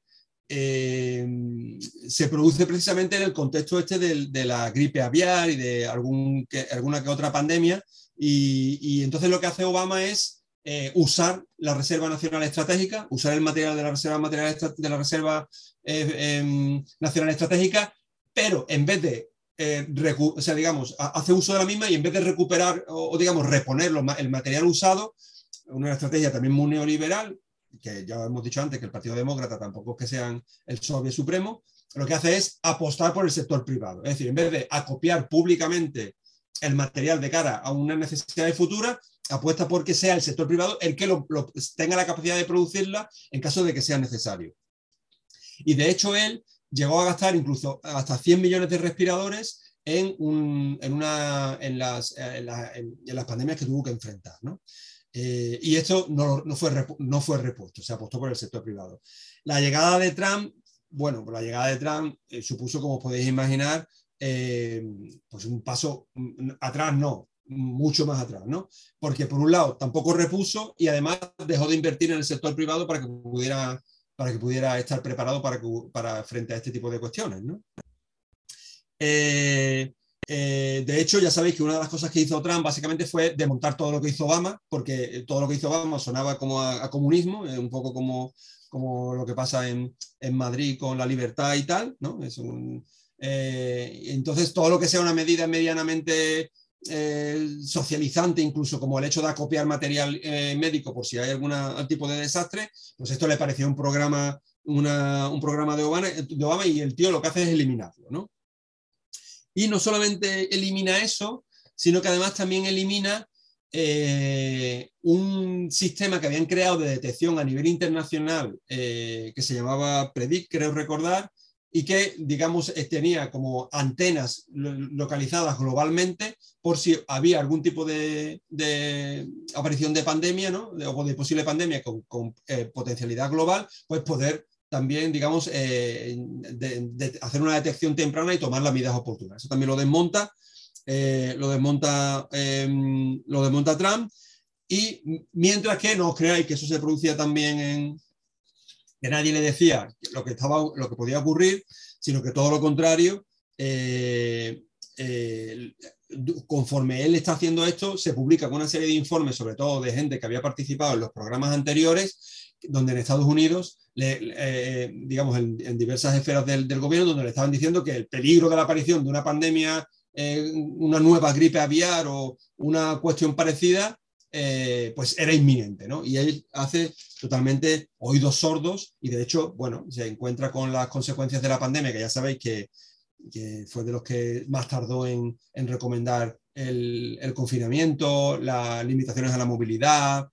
se produce precisamente en el contexto este de, la gripe aviar y de algún, alguna que otra pandemia y, entonces lo que hace Obama es eh, usar la Reserva Nacional Estratégica, usar el material de la Reserva, material de la Reserva em, Nacional Estratégica, pero en vez de eh, o sea, digamos, hace uso de la misma y en vez de recuperar o, digamos, reponer el material usado, una estrategia también muy neoliberal, que ya hemos dicho antes que el Partido Demócrata tampoco es que sean el soviet supremo, lo que hace es apostar por el sector privado. Es decir, en vez de acopiar públicamente el material de cara a una necesidad futura, apuesta por que sea el sector privado el que tenga la capacidad de producirla en caso de que sea necesario. Y de hecho él llegó a gastar incluso hasta 100 millones de respiradores en, una, en, las, las, pandemias que tuvo que enfrentar. Eh, y esto no, fue, no fue repuesto, se apostó por el sector privado. La llegada de Trump, bueno, la llegada de Trump eh, supuso, como podéis imaginar, eh, pues un paso mm, atrás, no, mucho más atrás, ¿no? Porque por un lado tampoco repuso y además dejó de invertir en el sector privado para que pudiera para que pudiera estar preparado para, para frente a este tipo de cuestiones. Eh, eh, de hecho, ya sabéis que una de las cosas que hizo Trump básicamente fue desmontar todo lo que hizo Obama, porque todo lo que hizo Obama sonaba como a, comunismo, un poco como, como lo que pasa en, Madrid con la libertad y tal. ¿no? Es eh, entonces, todo lo que sea una medida medianamente eh, socializante, incluso como el hecho de acopiar material eh, médico por si hay algún tipo de desastre, pues esto le pareció un programa, un programa de Obama, y el tío lo que hace es eliminarlo. ¿no? Y no solamente elimina eso, sino que además también elimina eh, un sistema que habían creado de detección a nivel internacional que se llamaba PREDICT, creo recordar, y que, digamos, eh, tenía como antenas localizadas globalmente por si había algún tipo de, aparición de pandemia, ¿no? o de posible pandemia con, eh, potencialidad global, pues poder también, digamos, eh, hacer una detección temprana y tomar las medidas oportunas. Eso también lo desmonta, lo, desmonta em, lo desmonta Trump. Y mientras que no os creáis que eso se producía también en, que nadie le decía lo que, estaba, lo que podía ocurrir, sino que todo lo contrario, eh, eh, conforme él está haciendo esto, se publica con una serie de informes, sobre todo de gente que había participado en los programas anteriores, donde en Estados Unidos, eh, digamos, en, diversas esferas del, gobierno, donde le estaban diciendo que el peligro de la aparición de una pandemia, una nueva gripe aviar o una cuestión parecida, pues era inminente, ¿no? Y él hace totalmente oídos sordos y de hecho, bueno, se encuentra con las consecuencias de la pandemia, que ya sabéis que, fue de los que más tardó en, recomendar el, confinamiento, las limitaciones a la movilidad,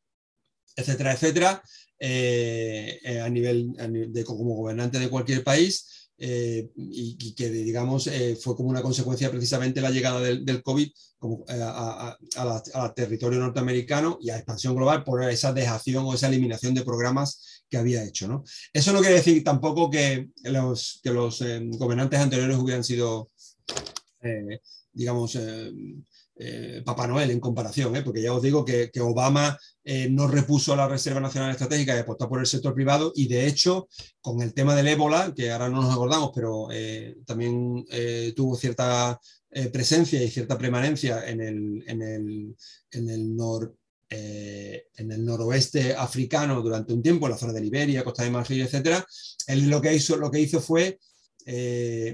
etcétera, etcétera, eh, eh, a, nivel, de, como gobernante de cualquier país. Eh, y, que, digamos, eh, fue como una consecuencia precisamente la llegada del, COVID como, eh, a, territorio norteamericano y a expansión global por esa dejación o esa eliminación de programas que había hecho. ¿no? Eso no quiere decir tampoco que los, que los gobernantes anteriores hubieran sido, digamos, eh, Papá Noel en comparación, ¿eh? porque ya os digo que, Obama eh, no repuso la Reserva Nacional Estratégica y apostó por el sector privado y de hecho con el tema del ébola, que ahora no nos acordamos, pero también tuvo cierta presencia y cierta permanencia en el, en el, en el en el noroeste africano durante un tiempo, en la zona de Liberia, Costa de Marfil, etc., él lo que hizo, lo que hizo fue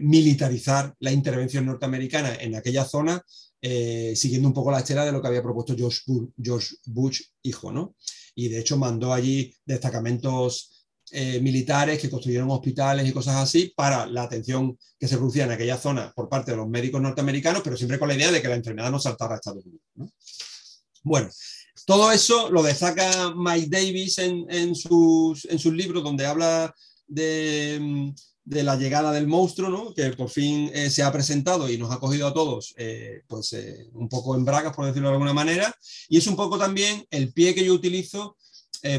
militarizar la intervención norteamericana en aquella zona eh, siguiendo un poco la estela de lo que había propuesto George Bush, hijo, ¿no? Y de hecho mandó allí destacamentos eh, militares que construyeron hospitales y cosas así para la atención que se producía en aquella zona por parte de los médicos norteamericanos, pero siempre con la idea de que la enfermedad no saltara a Estados Unidos. Bueno, todo eso lo destaca Mike Davis en, en, sus, en sus libros, donde habla de, mm, de la llegada del monstruo, ¿no? que por fin eh, se ha presentado y nos ha cogido a todos eh, pues, eh, un poco en bragas, por decirlo de alguna manera, y es un poco también el pie que yo utilizo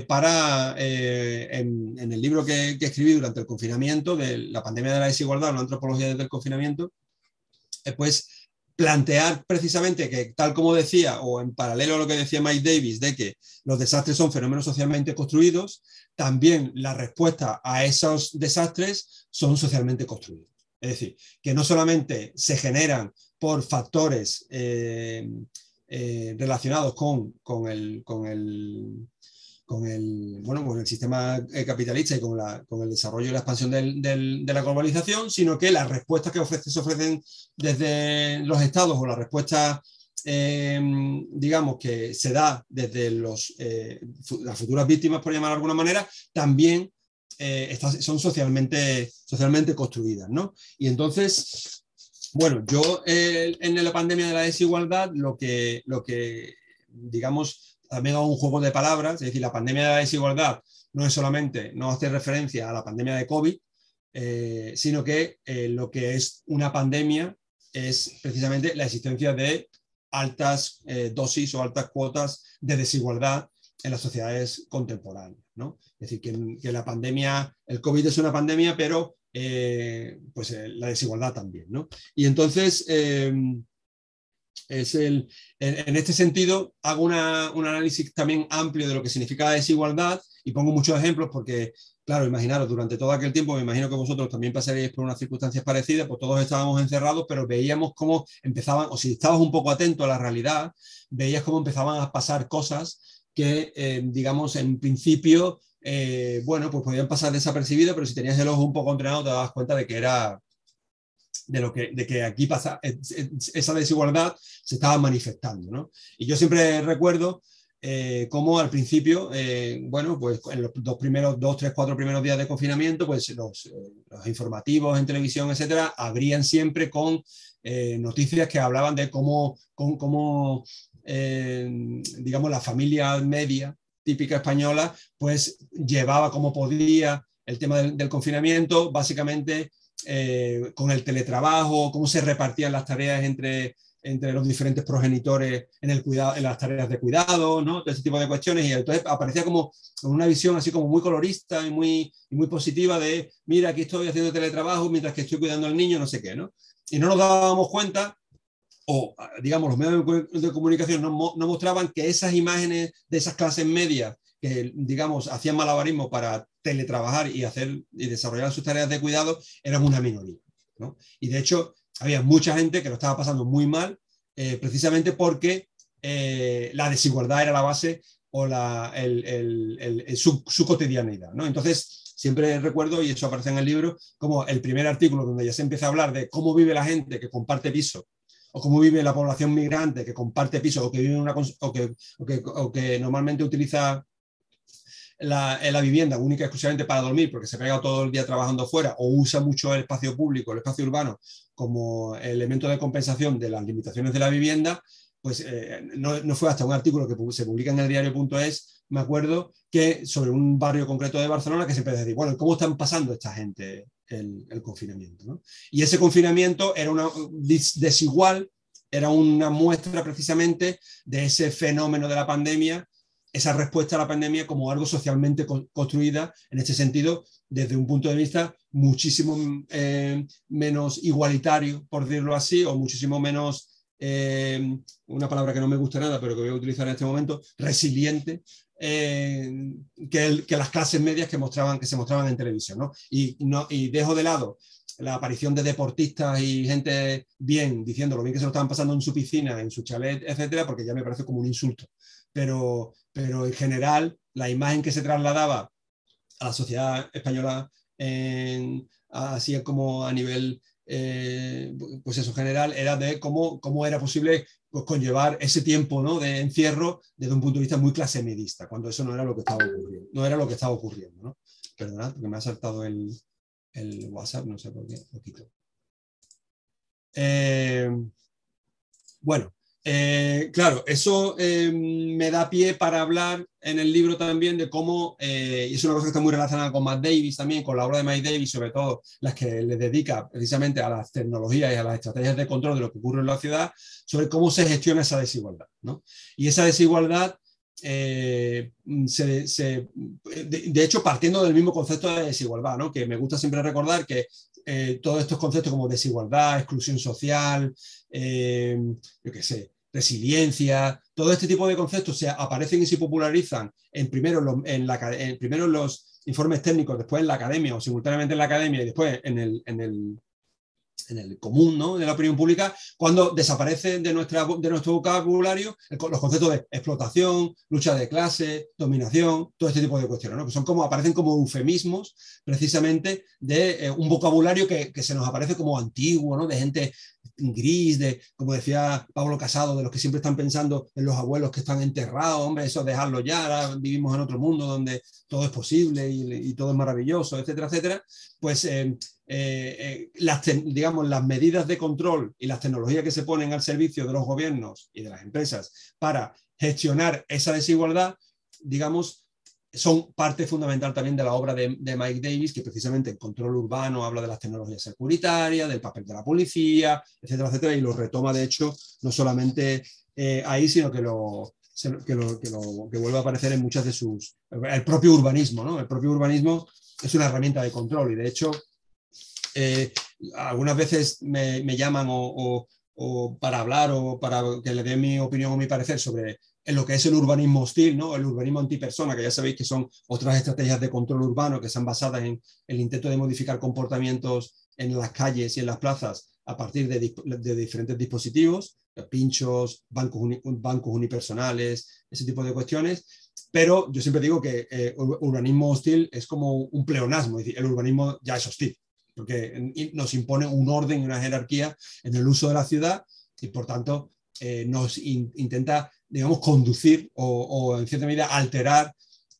para, en, el libro que, escribí durante el confinamiento, de la pandemia de la desigualdad, la antropología desde el confinamiento, pues plantear precisamente que, tal como decía, o en paralelo a lo que decía Mike Davis, de que los desastres son fenómenos socialmente construidos, también la respuesta a esos desastres son socialmente construidos. Es decir, que no solamente se generan por factores eh, eh, relacionados con, con, el, con, el, con el, bueno, con el sistema eh, capitalista y con, la, con el desarrollo y la expansión del, de la globalización, sino que las respuestas que ofrece, se ofrecen desde los estados o la respuesta, eh, digamos, que se da desde los, eh, las futuras víctimas, por llamar de alguna manera, también son socialmente, socialmente construidas. ¿no? Y entonces, bueno, yo en la pandemia de la desigualdad, lo que, lo que digamos, también hago un juego de palabras, es decir, la pandemia de la desigualdad no es solamente, no hace referencia a la pandemia de COVID, eh, sino que eh, lo que es una pandemia es precisamente la existencia de altas eh, dosis o altas cuotas de desigualdad en las sociedades contemporáneas. ¿no? Es decir, que, la pandemia, el COVID es una pandemia, pero pues, la desigualdad también. ¿no? Y entonces, es el, en, este sentido, hago un análisis también amplio de lo que significa la desigualdad y pongo muchos ejemplos porque, claro, imaginaros, durante todo aquel tiempo, me imagino que vosotros también pasaréis por unas circunstancias parecidas, pues todos estábamos encerrados, pero veíamos cómo empezaban, o si estabas un poco atento a la realidad, veías cómo empezaban a pasar cosas que, eh, digamos, en principio, eh, bueno, pues podían pasar desapercibidas, pero si tenías el ojo un poco entrenado te dabas cuenta de que era, de, lo que, de que aquí pasa, esa desigualdad se estaba manifestando. ¿no? Y yo siempre recuerdo eh, cómo al principio, eh, bueno, pues en los dos primeros, dos, tres, cuatro primeros días de confinamiento, pues los, eh, informativos en televisión, etcétera, abrían siempre con noticias que hablaban de cómo, cómo digamos, la familia media típica española, pues llevaba como podía el tema del, del confinamiento, básicamente eh, con el teletrabajo, cómo se repartían las tareas entre, entre los diferentes progenitores en, el cuidado, en las tareas de cuidado, ¿no? todo ese tipo de cuestiones. Y entonces aparecía como una visión así como muy colorista y muy, muy positiva de, mira, aquí estoy haciendo teletrabajo mientras que estoy cuidando al niño, no sé qué. ¿no? Y no nos dábamos cuenta, o digamos, los medios de comunicación no, no mostraban que esas imágenes de esas clases medias que, digamos, hacían malabarismo para teletrabajar y, hacer, y desarrollar sus tareas de cuidado, eran una minoría. ¿no? Y de hecho, había mucha gente que lo estaba pasando muy mal, eh, precisamente porque eh, la desigualdad era la base o la, el, el, su, su, cotidianidad. Entonces, siempre recuerdo, y eso aparece en el libro, como el primer artículo donde ya se empieza a hablar de cómo vive la gente que comparte piso o cómo vive la población migrante que comparte piso o que, vive una, o que, o que, o que normalmente utiliza la, la, vivienda única y exclusivamente para dormir porque se pega todo el día trabajando fuera o usa mucho el espacio público, el espacio urbano como elemento de compensación de las limitaciones de la vivienda, pues eh, no, no, fue hasta un artículo que se publica en el diario.es, me acuerdo, que sobre un barrio concreto de Barcelona que se empezó a decir, bueno, ¿cómo están pasando esta gente el, confinamiento? Y ese confinamiento era una desigual, era una muestra precisamente de ese fenómeno de la pandemia esa respuesta a la pandemia como algo socialmente construida, en este sentido, desde un punto de vista muchísimo eh, menos igualitario, por decirlo así, o muchísimo menos eh, una palabra que no me gusta nada, pero que voy a utilizar en este momento, resiliente, eh, que, las clases medias que, mostraban, que se mostraban en televisión. ¿no? Y, no, y dejo de lado la aparición de deportistas y gente bien diciendo lo bien que se lo estaban pasando en su piscina, en su chalet, etcétera, porque ya me parece como un insulto. Pero, pero en general, la imagen que se trasladaba a la sociedad española, así como a nivel eh, pues eso general, era de cómo, cómo era posible pues, conllevar ese tiempo ¿no? de encierro desde un punto de vista muy clase medista, cuando eso no era lo que estaba ocurriendo. No era lo que estaba ocurriendo ¿no? Perdonad, porque me ha saltado el, el WhatsApp, no sé por qué, lo quito. Eh, bueno, eh, claro, eso eh, me da pie para hablar en el libro también de cómo, y es una cosa que está muy relacionada con Matt Davis también, con la obra de Matt Davis, sobre todo las que le dedica precisamente a las tecnologías y a las estrategias de control de lo que ocurre en la ciudad, sobre cómo se gestiona esa desigualdad. ¿no? Y esa desigualdad eh, se, de, hecho, partiendo del mismo concepto de desigualdad, ¿no? que me gusta siempre recordar que eh, todos estos conceptos como desigualdad, exclusión social, eh, yo qué sé, resiliencia, todo este tipo de conceptos se aparecen y se popularizan en primero, en, la, primero los informes técnicos, después en la academia o simultáneamente en la academia y después en el, en el en el común ¿no? de la opinión pública, cuando desaparecen de, nuestra, de nuestro vocabulario los conceptos de explotación, lucha de clase, dominación, todo este tipo de cuestiones, ¿no? que son como, aparecen como eufemismos precisamente de eh, un vocabulario que, que, se nos aparece como antiguo, ¿no? de gente gris, de, como decía Pablo Casado, de los que siempre están pensando en los abuelos que están enterrados, hombre, eso dejarlo ya, vivimos en otro mundo donde todo es posible y, todo es maravilloso, etcétera, etcétera, pues eh, eh, eh, las, digamos, las medidas de control y las tecnologías que se ponen al servicio de los gobiernos y de las empresas para gestionar esa desigualdad, digamos, son parte fundamental también de la obra de, Mike Davis, que precisamente en control urbano habla de las tecnologías securitarias, del papel de la policía, etcétera, etcétera, y lo retoma, de hecho, no solamente eh, ahí, sino que lo, que, vuelve a aparecer en muchas de sus... El propio urbanismo, ¿no? El propio urbanismo es una herramienta de control y, de hecho, eh, algunas veces me, llaman o, o para hablar o para que le dé mi opinión o mi parecer sobre en lo que es el urbanismo hostil, ¿no? el urbanismo antipersona, que ya sabéis que son otras estrategias de control urbano que están basadas en el intento de modificar comportamientos en las calles y en las plazas a partir de, de diferentes dispositivos, pinchos, bancos, bancos, unipersonales, ese tipo de cuestiones. Pero yo siempre digo que eh, urbanismo hostil es como un pleonasmo, es decir, el urbanismo ya es hostil, porque nos impone un orden y una jerarquía en el uso de la ciudad y por tanto eh, nos intenta digamos, conducir o, en cierta medida alterar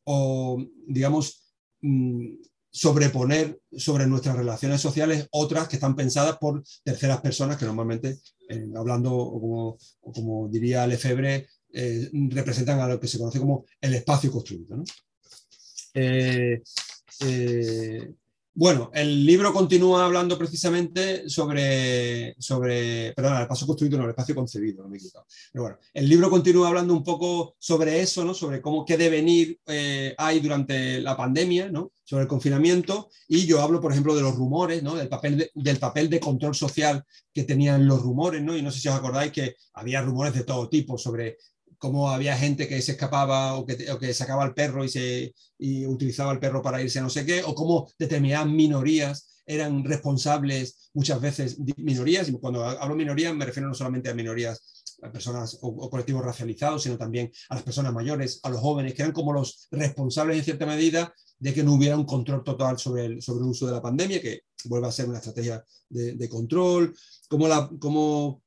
o, digamos, mm, sobreponer sobre nuestras relaciones sociales otras que están pensadas por terceras personas que normalmente, eh, hablando como, como diría Lefebvre, eh, representan a lo que se conoce como el espacio construido. ¿no? Eh, bueno, el libro continúa hablando precisamente sobre, sobre perdón, el espacio construido, no, el espacio concebido, no me he quitado. Pero bueno, el libro continúa hablando un poco sobre eso, ¿no? Sobre cómo, qué devenir eh, hay durante la pandemia, ¿no? Sobre el confinamiento. Y yo hablo, por ejemplo, de los rumores, ¿no? Del papel de, del papel de control social que tenían los rumores, ¿no? Y no sé si os acordáis que había rumores de todo tipo sobre cómo había gente que se escapaba o que, o que sacaba al perro y, se, y utilizaba el perro para irse a no sé qué, o cómo determinadas minorías eran responsables muchas veces, minorías, y cuando hablo minorías me refiero no solamente a minorías, a personas o, colectivos racializados, sino también a las personas mayores, a los jóvenes, que eran como los responsables en cierta medida de que no hubiera un control total sobre el, sobre el uso de la pandemia, que vuelva a ser una estrategia de, de control, como, la, como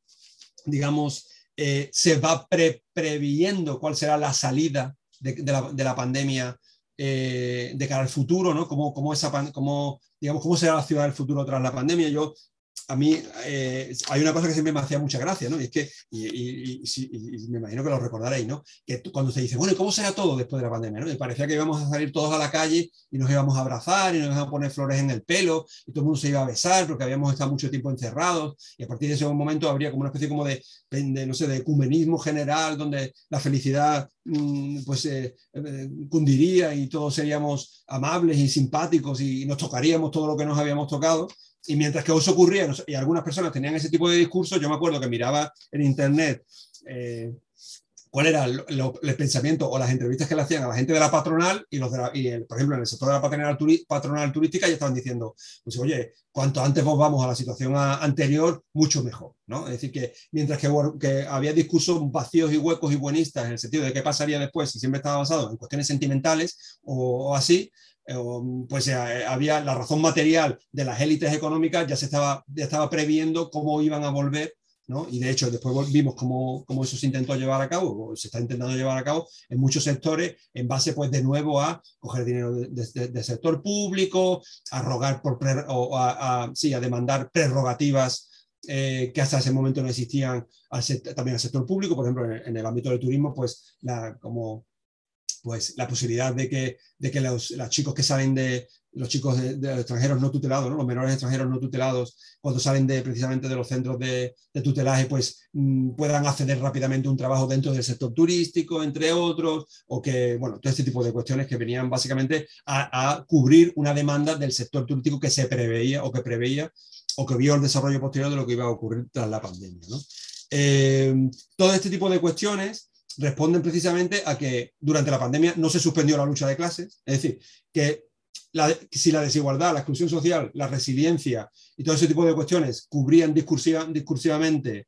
digamos, eh, se va previendo cuál será la salida de, la, pandemia eh, de cara al futuro, ¿no? Cómo, cómo, esa, cómo, digamos, cómo será la ciudad del futuro tras la pandemia. Yo a mí eh, hay una cosa que siempre me hacía mucha gracia, ¿no? Y es que, y, me imagino que lo recordaréis, ¿no? Que cuando se dice, bueno, ¿y cómo será todo después de la pandemia? ¿no? Y parecía que íbamos a salir todos a la calle y nos íbamos a abrazar y nos íbamos a poner flores en el pelo y todo el mundo se iba a besar porque habíamos estado mucho tiempo encerrados y a partir de ese momento habría como una especie como de, no sé, de ecumenismo general donde la felicidad mm, pues eh, eh, cundiría y todos seríamos amables y simpáticos y nos tocaríamos todo lo que nos habíamos tocado y mientras que eso ocurría y algunas personas tenían ese tipo de discursos, yo me acuerdo que miraba en internet eh, cuál era el, pensamiento o las entrevistas que le hacían a la gente de la patronal y, los de por ejemplo, en el sector de la patronal, turística ya estaban diciendo, pues oye, cuanto antes vos vamos a la situación anterior, mucho mejor. ¿no? Es decir, que mientras que, había discursos vacíos y huecos y buenistas en el sentido de qué pasaría después si siempre estaba basado en cuestiones sentimentales o, así, pues eh, había la razón material de las élites económicas ya se estaba, ya estaba previendo cómo iban a volver y de hecho, después vimos cómo, cómo, eso se intentó llevar a cabo, o se está intentando llevar a cabo en muchos sectores, en base, pues, de nuevo a coger dinero del sector público, a rogar por, o a, sí, a demandar prerrogativas eh, que hasta ese momento no existían también al sector público, por ejemplo, en, el ámbito del turismo, pues, la, como, pues, la posibilidad de que, de que los, los chicos que salen de, los chicos de, extranjeros no tutelados, los menores extranjeros no tutelados, cuando salen de, precisamente de los centros de, tutelaje, pues mm, puedan acceder rápidamente a un trabajo dentro del sector turístico, entre otros, o que, bueno, todo este tipo de cuestiones que venían básicamente a, cubrir una demanda del sector turístico que se preveía o que preveía o que vio el desarrollo posterior de lo que iba a ocurrir tras la pandemia. Eh, todo este tipo de cuestiones responden precisamente a que durante la pandemia no se suspendió la lucha de clases, es decir, que si la desigualdad, la exclusión social, la resiliencia y todo ese tipo de cuestiones cubrían discursivamente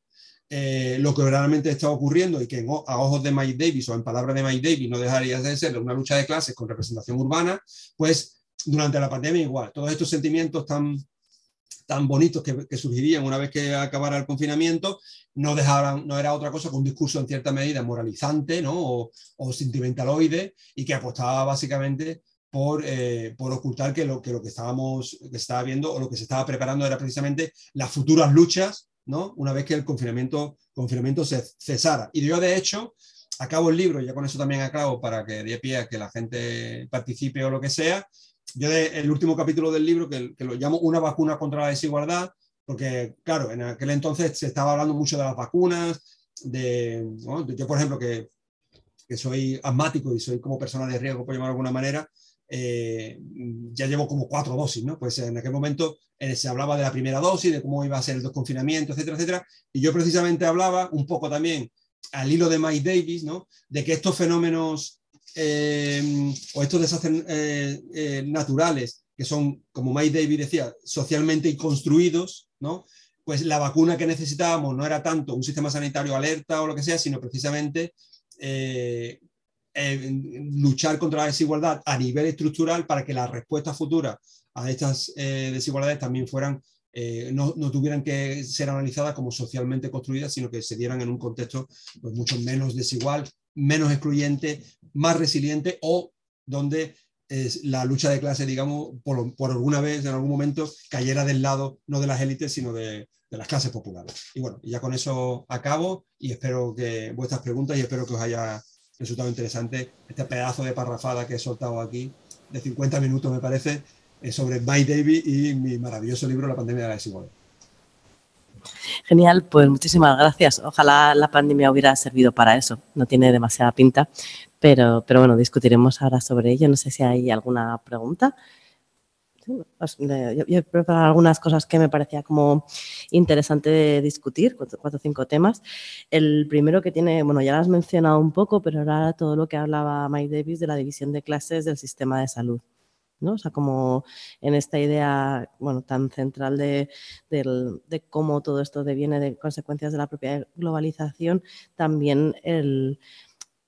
eh, lo que realmente estaba ocurriendo y que a ojos de Mike Davis o en palabras de Mike Davis no dejaría de ser una lucha de clases con representación urbana, pues durante la pandemia igual, todos estos sentimientos tan, tan bonitos que, surgirían una vez que acabara el confinamiento, no dejaban, no era otra cosa que un discurso en cierta medida moralizante ¿no? o, o sentimentaloide y que apostaba básicamente por, eh, por, ocultar que lo, que lo que estábamos que estaba viendo o lo que se estaba preparando era precisamente las futuras luchas, ¿no? Una vez que el confinamiento, confinamiento se cesara. Y yo, de hecho, acabo el libro, ya con eso también acabo para que dé pie a que la gente participe o lo que sea. Yo, de, el último capítulo del libro, que, lo llamo Una vacuna contra la desigualdad, porque, claro, en aquel entonces se estaba hablando mucho de las vacunas, de, yo, por ejemplo, que, que soy asmático y soy como persona de riesgo, por llamar de alguna manera, eh, ya llevo como cuatro dosis, ¿no? Pues en aquel momento eh, se hablaba de la primera dosis, de cómo iba a ser el desconfinamiento, etcétera, etcétera. Y yo precisamente hablaba un poco también al hilo de Mike Davis, ¿no? De que estos fenómenos eh, o estos desastres naturales, que son, como Mike Davis decía, socialmente construidos, ¿no? Pues la vacuna que necesitábamos no era tanto un sistema sanitario alerta o lo que sea, sino precisamente eh, luchar contra la desigualdad a nivel estructural para que las respuestas futuras a estas eh, desigualdades también fueran, eh, no, no, tuvieran que ser analizadas como socialmente construidas, sino que se dieran en un contexto pues, mucho menos desigual, menos excluyente, más resiliente o donde la lucha de clase, digamos, por, alguna vez, en algún momento, cayera del lado no de las élites, sino de, las clases populares. Y bueno, ya con eso acabo y espero que vuestras preguntas y espero que os haya resultado interesante este pedazo de parrafada que he soltado aquí, de 50 minutos me parece, eh, sobre My David y mi maravilloso libro La pandemia de la desigualdad. Genial, pues muchísimas gracias. Ojalá la pandemia hubiera servido para eso. No tiene demasiada pinta, pero, pero bueno, discutiremos ahora sobre ello. No sé si hay alguna pregunta. Pues, yo, he preparado algunas cosas que me parecía como interesante discutir, cuatro, o cinco temas. El primero que tiene, bueno, ya lo has mencionado un poco, pero era todo lo que hablaba Mike Davis de la división de clases del sistema de salud. ¿No? O sea, como en esta idea, bueno, tan central de, de cómo todo esto deviene de consecuencias de la propia globalización, también el,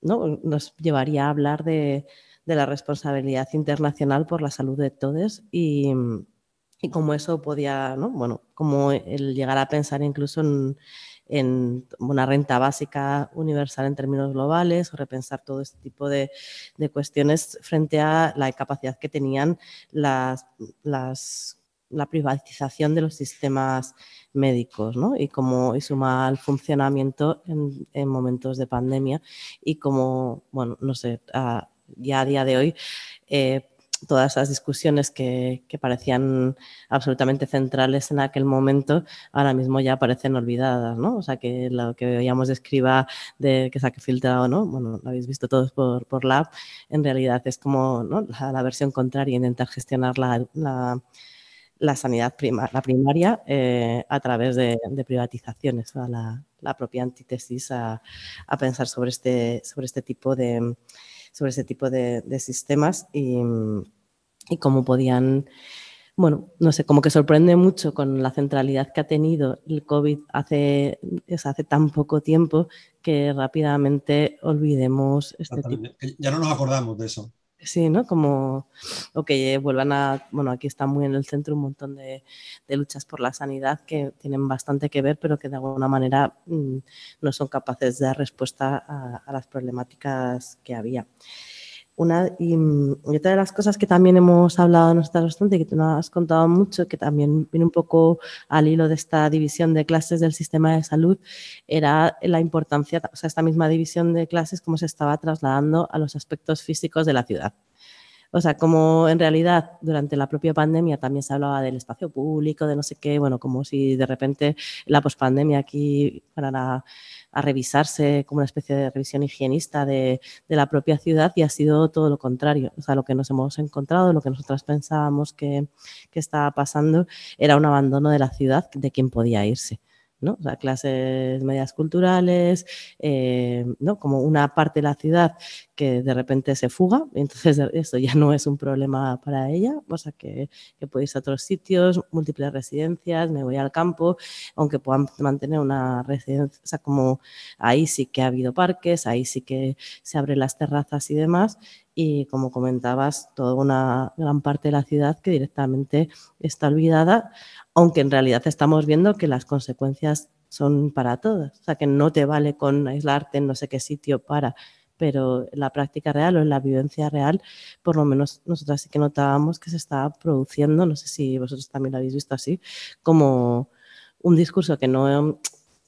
¿no? nos llevaría a hablar de, de la responsabilidad internacional por la salud de todos y, y cómo eso podía, ¿no? bueno, como el llegar a pensar incluso en, en, una renta básica universal en términos globales o repensar todo este tipo de, cuestiones frente a la capacidad que tenían las, la privatización de los sistemas médicos ¿no? y, cómo, y su mal funcionamiento en, en, momentos de pandemia y como, bueno, no sé, ya a día de hoy eh, todas esas discusiones que, parecían absolutamente centrales en aquel momento, ahora mismo ya parecen olvidadas, ¿no? O sea, que lo que veíamos de escriba de que saque filtrado, ¿no? Bueno, lo habéis visto todos por, por Lab, en realidad es como la, versión contraria, intentar gestionar la, la sanidad prima, la primaria eh, a través de, privatizaciones, la, propia antítesis a, pensar sobre este, sobre este tipo de, sobre este tipo de, sistemas y, y cómo podían bueno, no sé, como que sorprende mucho con la centralidad que ha tenido el COVID hace, hace tan poco tiempo que rápidamente olvidemos este tipo. Ya no nos acordamos de eso. Sí, ¿no? Como, ok, vuelvan a, bueno, aquí está muy en el centro un montón de, luchas por la sanidad que tienen bastante que ver, pero que de alguna manera mm, no son capaces de dar respuesta a las problemáticas que había. Una, mm, y, otra de las cosas que también hemos hablado nuestra bastante, que tú nos has contado mucho, que también viene un poco al hilo de esta división de clases del sistema de salud, era la importancia, o sea, esta misma división de clases, cómo se estaba trasladando a los aspectos físicos de la ciudad. O sea, como en realidad durante la propia pandemia también se hablaba del espacio público, de no sé qué, bueno, como si de repente la pospandemia aquí para a revisarse como una especie de revisión higienista de, la propia ciudad y ha sido todo lo contrario. O sea, lo que nos hemos encontrado, lo que nosotras pensábamos que, que estaba pasando era un abandono de la ciudad de quien podía irse. ¿No? Clases medias culturales, eh, ¿no? Como una parte de la ciudad que de repente se fuga, entonces eso ya no es un problema para ella, o sea, que, que irse a otros sitios, múltiples residencias, me voy al campo, aunque puedan mantener una residencia, o sea, como ahí sí que ha habido parques, ahí sí que se abren las terrazas y demás, y como comentabas, toda una gran parte de la ciudad que directamente está olvidada, aunque en realidad estamos viendo que las consecuencias son para todas, o sea que no te vale con aislarte en no sé qué sitio para, pero en la práctica real o en la vivencia real, por lo menos nosotras sí que notábamos que se estaba produciendo, no sé si vosotros también lo habéis visto así, como un discurso que no,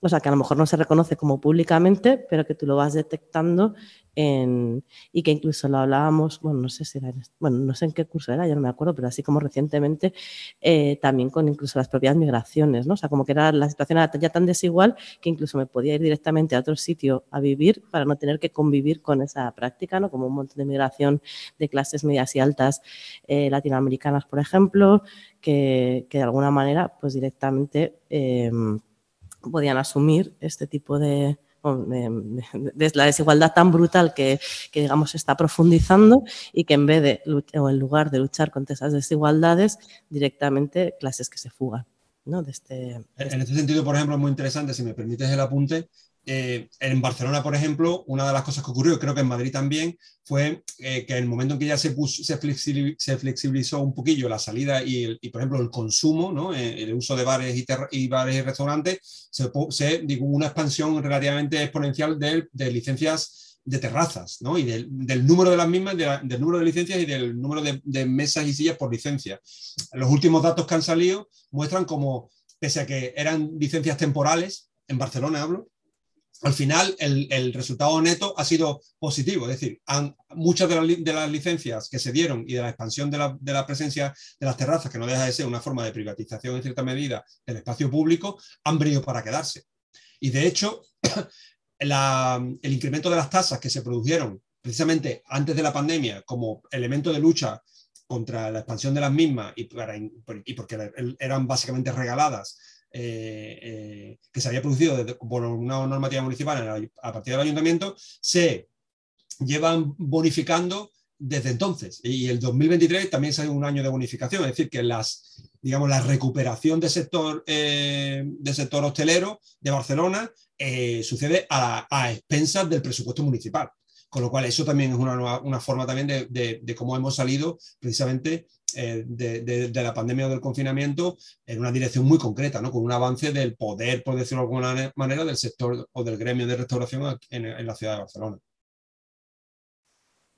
o sea, que a lo mejor no se reconoce como públicamente, pero que tú lo vas detectando y que incluso lo hablábamos, bueno, no sé si era, bueno, no sé en qué curso era, ya no me acuerdo, pero así como recientemente, eh, también con incluso las propias migraciones, ¿no? O sea, como que era, la situación ya tan desigual que incluso me podía ir directamente a otro sitio a vivir para no tener que convivir con esa práctica, ¿no? Como un montón de migración de clases medias y altas eh, latinoamericanas, por ejemplo, que, que, de alguna manera, pues directamente eh, podían asumir este tipo de, de, la desigualdad tan brutal que, digamos, está profundizando y que en vez de, o en lugar de luchar contra esas desigualdades, directamente clases que se fugan. ¿no? De este, En este sentido, por ejemplo, es muy interesante, si me permites el apunte, eh, en Barcelona, por ejemplo, una de las cosas que ocurrió, creo que en Madrid también, fue eh, que en el momento en que ya se, se, flexibilizó un poquillo la salida y, por ejemplo, el consumo. Eh, el uso de bares y, bares y restaurantes, se, digo, una expansión relativamente exponencial de, licencias de terrazas. Y del, número de las mismas, del número de licencias y del número de, de, mesas y sillas por licencia. Los últimos datos que han salido muestran como, pese a que eran licencias temporales, en Barcelona hablo, al final el, resultado neto ha sido positivo, es decir, muchas de, las licencias que se dieron y de la expansión de la, presencia de las terrazas, que no deja de ser una forma de privatización en cierta medida del espacio público, han venido para quedarse. Y de hecho, el incremento de las tasas que se produjeron precisamente antes de la pandemia como elemento de lucha contra la expansión de las mismas y, porque eran básicamente regaladas eh, eh, que se había producido por una normativa municipal a partir del ayuntamiento, se llevan bonificando desde entonces. Y el 2023 también es un año de bonificación, es decir, que las, digamos, la recuperación del sector, eh, del sector hostelero de Barcelona sucede a, expensas del presupuesto municipal. Con lo cual, eso también es una, una forma también de, de, cómo hemos salido precisamente eh, de, la pandemia o del confinamiento en una dirección muy concreta, ¿no? con un avance del poder, por decirlo de alguna manera, del sector o del gremio de restauración en, la ciudad de Barcelona.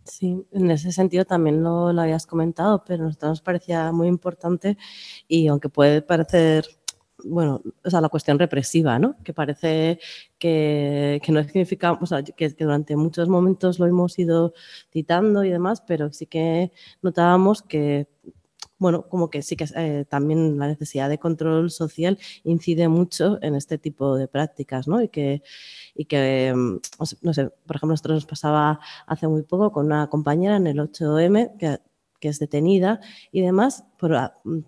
Sí, en ese sentido también lo, lo habías comentado, pero nosotros nos parecía muy importante y aunque puede parecer bueno, o sea, la cuestión represiva, ¿no? Que parece que, no significa, o sea, que, durante muchos momentos lo hemos ido citando y demás, pero sí que notábamos que, bueno, como que sí que eh, también la necesidad de control social incide mucho en este tipo de prácticas, ¿no? Y que, y que mm, no sé, por ejemplo, nosotros nos pasaba hace muy poco con una compañera en el 8M que que es detenida y demás por,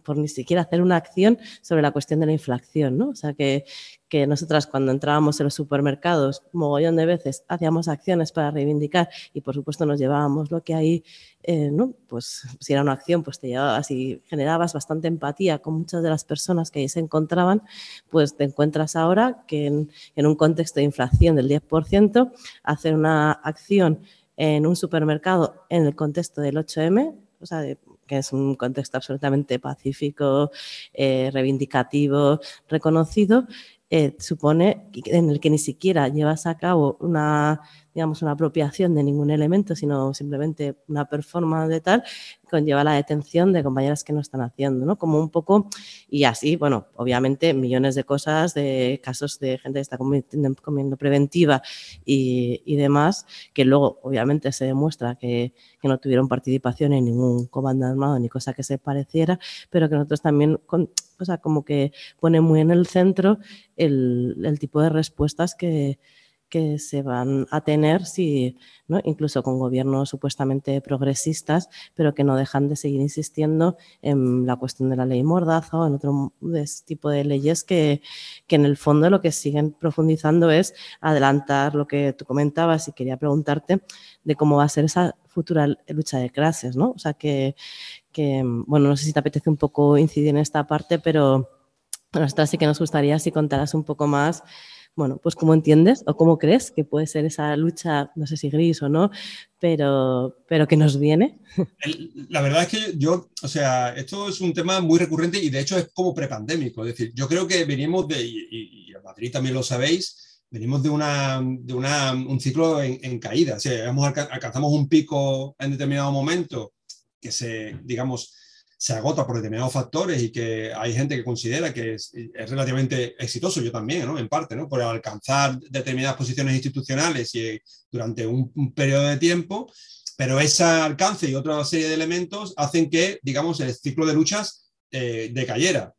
por, ni siquiera hacer una acción sobre la cuestión de la inflación. ¿no? O sea, que, que nosotras cuando entrábamos en los supermercados, mogollón de veces, hacíamos acciones para reivindicar y por supuesto nos llevábamos lo que hay, eh, pues si era una acción, pues te llevabas y generabas bastante empatía con muchas de las personas que ahí se encontraban, pues te encuentras ahora que en un contexto de inflación del 10%, hacer una acción en un supermercado en el contexto del 8M, o sea, que es un contexto absolutamente pacífico, eh, reivindicativo, reconocido, eh, supone en el que ni siquiera llevas a cabo una digamos, una apropiación de ningún elemento, sino simplemente una performance de tal, conlleva la detención de compañeras que no están haciendo, ¿no? Como un poco, y así, bueno, obviamente millones de cosas, de casos de gente que está comiendo, preventiva y, y, demás, que luego obviamente se demuestra que, que, no tuvieron participación en ningún comando armado ni cosa que se pareciera, pero que nosotros también, o sea, como que pone muy en el centro el tipo de respuestas que, que se van a tener si, ¿no? incluso con gobiernos supuestamente progresistas, pero que no dejan de seguir insistiendo en la cuestión de la ley Mordaza o en otro tipo de leyes que, que en el fondo lo que siguen profundizando es adelantar lo que tú comentabas y quería preguntarte de cómo va a ser esa futura lucha de clases, ¿no? O sea, que, que bueno, no sé si te apetece un poco incidir en esta parte, pero a nosotras sí que nos gustaría si contaras un poco más bueno, pues cómo entiendes o cómo crees que puede ser esa lucha, no sé si gris o no, pero, pero que nos viene. La verdad es que yo, o sea, esto es un tema muy recurrente y de hecho es como prepandémico. Es decir, yo creo que venimos de, y, en Madrid también lo sabéis, venimos de, una, de una, un ciclo en, caída. O sea, alcanzamos un pico en determinado momento que se, digamos, se agota por determinados factores y que hay gente que considera que es, relativamente exitoso, yo también, en parte, por alcanzar determinadas posiciones institucionales y eh, durante un, periodo de tiempo, pero ese alcance y otra serie de elementos hacen que, digamos, el ciclo de luchas eh, decayera.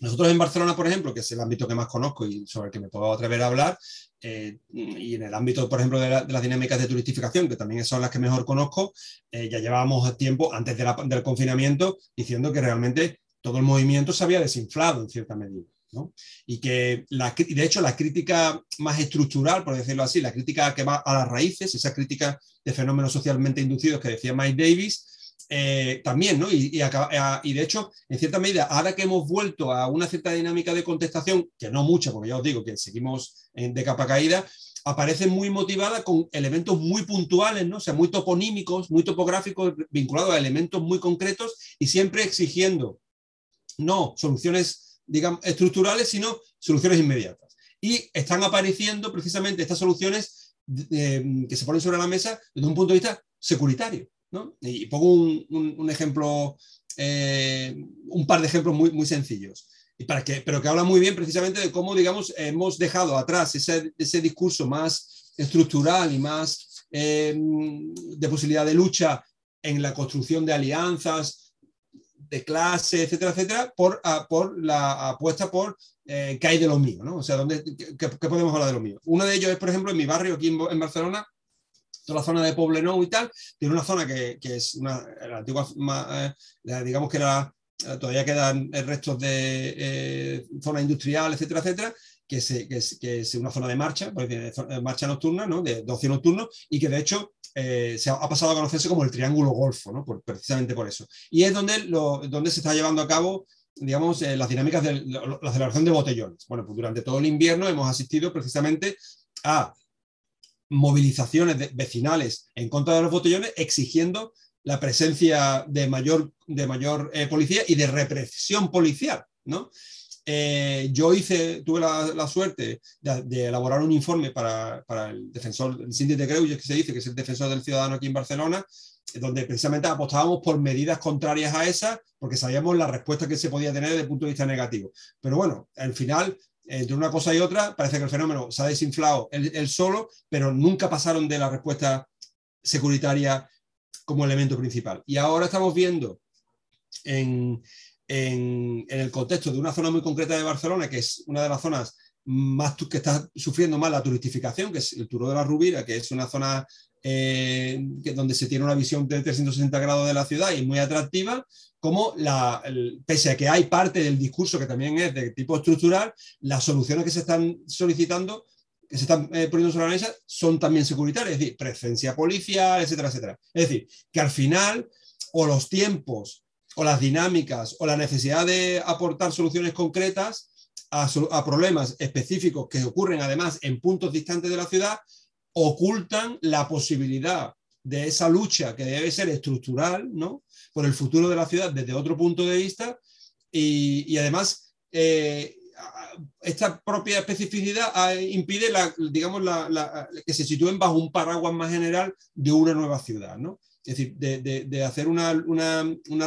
Nosotros en Barcelona, por ejemplo, que es el ámbito que más conozco y sobre el que me puedo atrever a hablar, eh, y en el ámbito, por ejemplo, de, las dinámicas de turistificación, que también son las que mejor conozco, eh, ya llevábamos tiempo antes del confinamiento diciendo que realmente todo el movimiento se había desinflado en cierta medida. ¿no? Y que, la, de hecho, la crítica más estructural, por decirlo así, la crítica que va a las raíces, esa crítica de fenómenos socialmente inducidos que decía Mike Davis, eh, también, ¿no? Y, y, de hecho, en cierta medida, ahora que hemos vuelto a una cierta dinámica de contestación, que no mucha, porque ya os digo que seguimos de capa caída, aparece muy motivada con elementos muy puntuales, ¿no? O sea, muy toponímicos, muy topográficos, vinculados a elementos muy concretos y siempre exigiendo no soluciones, digamos, estructurales, sino soluciones inmediatas. Y están apareciendo precisamente estas soluciones eh, que se ponen sobre la mesa desde un punto de vista securitario. Y pongo un, ejemplo, eh, un par de ejemplos muy, muy sencillos, y para que, pero que habla muy bien precisamente de cómo, digamos, hemos dejado atrás ese, ese discurso más estructural y más eh, de posibilidad de lucha en la construcción de alianzas, de clase, etcétera, etcétera, por, por la apuesta por eh, qué hay de lo mío, ¿no? O sea, ¿dónde, qué, podemos hablar de lo mío? Uno de ellos es, por ejemplo, en mi barrio aquí en Barcelona, toda la zona de Poblenou y tal, tiene una zona que, que es una, la antigua, eh, digamos que era, eh, todavía quedan restos de eh, zona industrial, etcétera, etcétera, que es, que, es, una zona de marcha, de marcha nocturna, ¿no? de ocio nocturno, y que de hecho se ha, pasado a conocerse como el Triángulo Golfo, ¿no? precisamente por eso. Y es donde, donde se está llevando a cabo digamos, las dinámicas de la celebración de botellones. Bueno, pues durante todo el invierno hemos asistido precisamente a movilizaciones vecinales en contra de los botellones, exigiendo la presencia de mayor, de mayor eh, policía y de represión policial. ¿no? Eh, yo hice, tuve la, suerte de, elaborar un informe para, para el defensor, el síndic de Greuges, que se dice, que es el defensor del ciudadano aquí en Barcelona, donde precisamente apostábamos por medidas contrarias a esas, porque sabíamos la respuesta que se podía tener desde el punto de vista negativo. Pero bueno, al final entre una cosa y otra, parece que el fenómeno se ha desinflado él, solo, pero nunca pasaron de la respuesta securitaria como elemento principal. Y ahora estamos viendo en, el contexto de una zona muy concreta de Barcelona, que es una de las zonas más que está sufriendo más la turistificación, que es el Turo de la Rubira, que es una zona eh, donde se tiene una visión de 360 grados de la ciudad y muy atractiva, como la, pese a que hay parte del discurso que también es de tipo estructural, las soluciones que se están solicitando, que se están eh, poniendo sobre la mesa, son también securitarias, es decir, presencia policial, etcétera, etcétera. Es decir, que al final, o los tiempos, o las dinámicas, o la necesidad de aportar soluciones concretas a problemas específicos que ocurren además en puntos distantes de la ciudad, ocultan la posibilidad de esa lucha que debe ser estructural, ¿no? Por el futuro de la ciudad desde otro punto de vista y, además eh, esta propia especificidad ah, impide digamos, que se sitúen bajo un paraguas más general de una nueva ciudad, ¿no? Es decir, de, hacer una,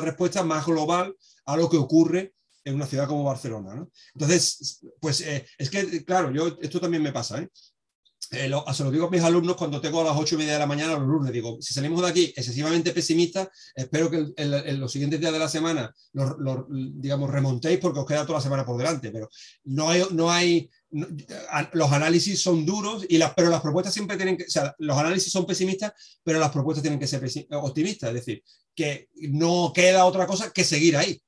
respuesta más global a lo que ocurre en una ciudad como Barcelona. Entonces, pues eh, es que, claro, yo, esto también me pasa. ¿eh? Eh, se lo digo a mis alumnos cuando tengo a las ocho y media de la mañana los lunes. Digo, si salimos de aquí excesivamente pesimistas, espero que en los siguientes días de la semana los, digamos, remontéis porque os queda toda la semana por delante. Pero no hay, no hay los análisis son duros, y las, pero las propuestas siempre tienen que, o los análisis son pesimistas, pero las propuestas tienen que ser optimistas. Es decir, que no queda otra cosa que seguir ahí.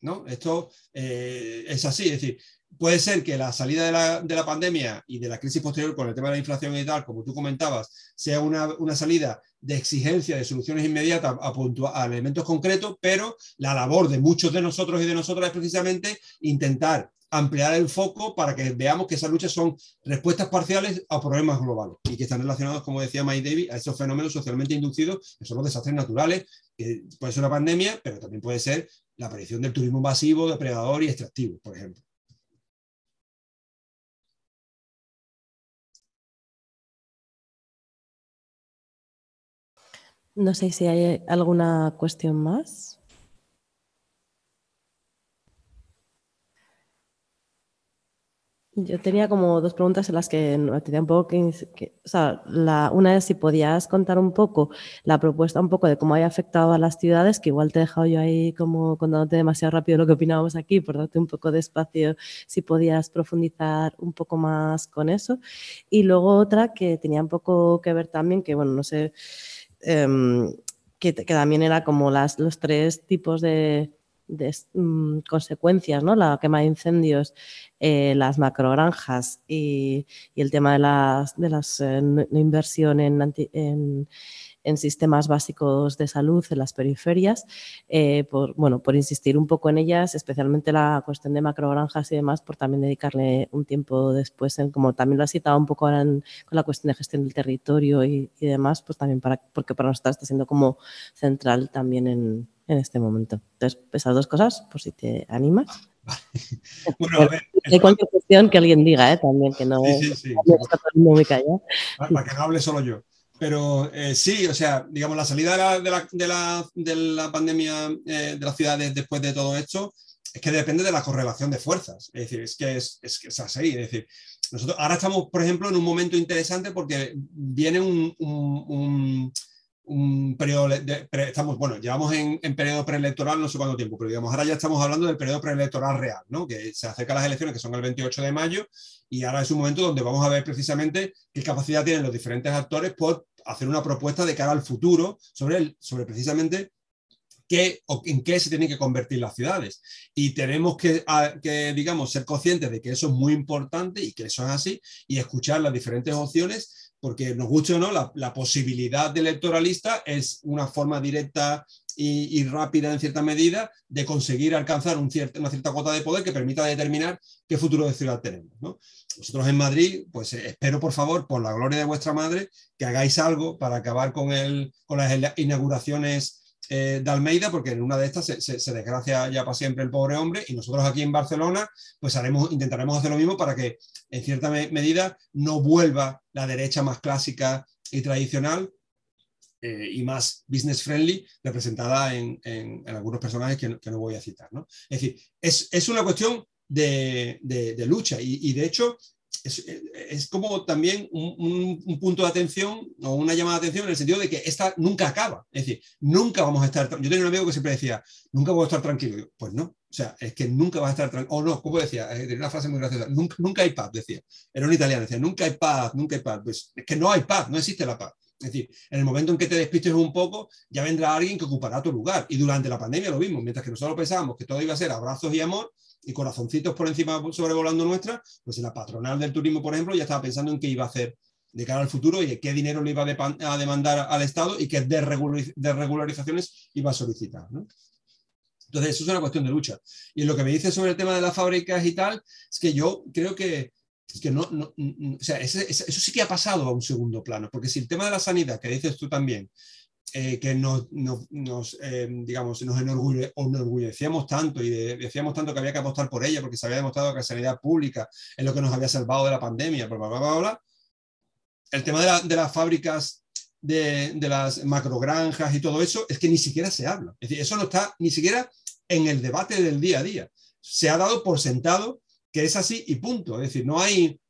¿no? Esto eh, es así. Es decir, puede ser que la salida de la, pandemia y de la crisis posterior con el tema de la inflación y tal, como tú comentabas, sea una, salida de exigencia de soluciones inmediatas a, a, elementos concretos, pero la labor de muchos de nosotros y de nosotras es precisamente intentar ampliar el foco para que veamos que esas luchas son respuestas parciales a problemas globales y que están relacionados, como decía Mike Davis, a esos fenómenos socialmente inducidos, que son los desastres naturales, que puede ser una pandemia, pero también puede ser la aparición del turismo masivo, depredador y extractivo, por ejemplo. No sé si hay alguna cuestión más. Yo tenía como dos preguntas en las que tenía un poco que, o sea, la, una es si podías contar un poco la propuesta, un poco de cómo haya afectado a las ciudades, que igual te he dejado yo ahí como contándote demasiado rápido lo que opinábamos aquí, por darte un poco de espacio, si podías profundizar un poco más con eso. Y luego otra que tenía un poco que ver también, que bueno, no sé Em, que, también era como las, los tres tipos de, mm, consecuencias, ¿no? La quema de incendios, eh, las macrogranjas y, y, el tema de las, de las eh, inversión en, en en sistemas básicos de salud en las periferias, eh, por, bueno, por insistir un poco en ellas, especialmente la cuestión de macrogranjas y demás, por también dedicarle un tiempo después, en, como también lo has citado un poco ahora con la cuestión de gestión del territorio y, demás, pues también para, porque para nosotros está siendo como central también en, en este momento. Entonces, esas dos cosas, por si te animas. Bueno, a ver, Hay cualquier cuestión que alguien diga, ¿eh? también, que no, sí, sí, sí. Para que no hable solo yo. Pero eh, sí, o sea, digamos, la salida de la, de la, de la, pandemia eh, de las ciudades después de todo esto es que depende de la correlación de fuerzas. Es decir, es que es, es, es así. Es decir, nosotros ahora estamos, por ejemplo, en un momento interesante porque viene un, periodo, de, estamos, bueno, llevamos en, en, periodo preelectoral no sé cuánto tiempo, pero digamos, ahora ya estamos hablando del periodo preelectoral real, ¿no? Que se acercan las elecciones, que son el 28 de mayo, y ahora es un momento donde vamos a ver precisamente qué capacidad tienen los diferentes actores por hacer una propuesta de cara al futuro sobre, el, sobre precisamente qué o en qué se tienen que convertir las ciudades. Y tenemos que, que, digamos, ser conscientes de que eso es muy importante y que eso es así y escuchar las diferentes opciones, porque nos guste o no, la, posibilidad de electoralista es una forma directa y, rápida en cierta medida de conseguir alcanzar un una cierta cuota de poder que permita determinar qué futuro de ciudad tenemos. Nosotros en Madrid, pues eh, espero por favor, por la gloria de vuestra madre, que hagáis algo para acabar con, el, con las inauguraciones eh, de Almeida, porque en una de estas se, desgracia ya para siempre el pobre hombre, y nosotros aquí en Barcelona, pues haremos, intentaremos hacer lo mismo para que en cierta medida no vuelva la derecha más clásica y tradicional eh, y más business friendly representada en, algunos personajes que no, voy a citar. ¿no? Es decir, es, es una cuestión de, de, lucha y, de hecho es, es como también un, un, punto de atención o una llamada de atención en el sentido de que esta nunca acaba. Es decir, nunca vamos a estar... Yo tenía un amigo que siempre decía, nunca voy a estar tranquilo. pues no, o sea, es que nunca vas a estar tranquilo. O no, como decía, eh, tenía una frase muy graciosa, nunca, nunca hay paz, decía. Era un italiano, decía, nunca hay paz, nunca hay paz. Pues es que no hay paz, no existe la paz. Es decir, en el momento en que te despistes un poco, ya vendrá alguien que ocupará tu lugar. Y durante la pandemia lo mismo, mientras que nosotros pensábamos que todo iba a ser abrazos y amor y corazoncitos por encima sobrevolando nuestra, pues en la patronal del turismo, por ejemplo, ya estaba pensando en qué iba a hacer de cara al futuro y qué dinero le iba a demandar al Estado y qué desregularizaciones iba a solicitar. Entonces, eso es una cuestión de lucha. Y lo que me dice sobre el tema de las fábricas y tal, es que yo creo que, que no, o sea, eso sí que ha pasado a un segundo plano, porque si el tema de la sanidad, que dices tú también, eh, que nos, nos eh, digamos, nos enorgullecíamos tanto y decíamos tanto que había que apostar por ella porque se había demostrado que la sanidad pública es lo que nos había salvado de la pandemia, bla, bla, bla, bla, El tema de, de las fábricas de, de, las macrogranjas y todo eso es que ni siquiera se habla. Es decir, eso no está ni siquiera en el debate del día a día. Se ha dado por sentado que es así y punto. Es decir, no hay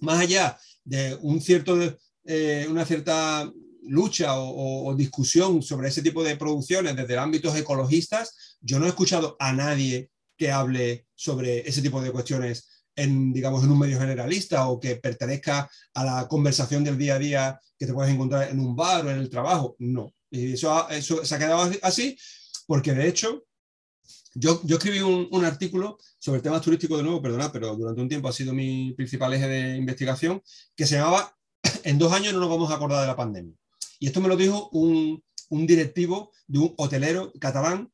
más allá de un cierto, eh, una cierta lucha o, discusión sobre ese tipo de producciones desde ámbitos ecologistas, yo no he escuchado a nadie que hable sobre ese tipo de cuestiones en, digamos, en un medio generalista o que pertenezca a la conversación del día a día que te puedes encontrar en un bar o en el trabajo. No. Y eso, eso se ha quedado así porque, de hecho, yo, escribí un, artículo sobre temas turísticos de nuevo, perdona, pero durante un tiempo ha sido mi principal eje de investigación, que se llamaba En dos años no nos vamos a acordar de la pandemia. Y esto me lo dijo un, directivo de un hotelero catalán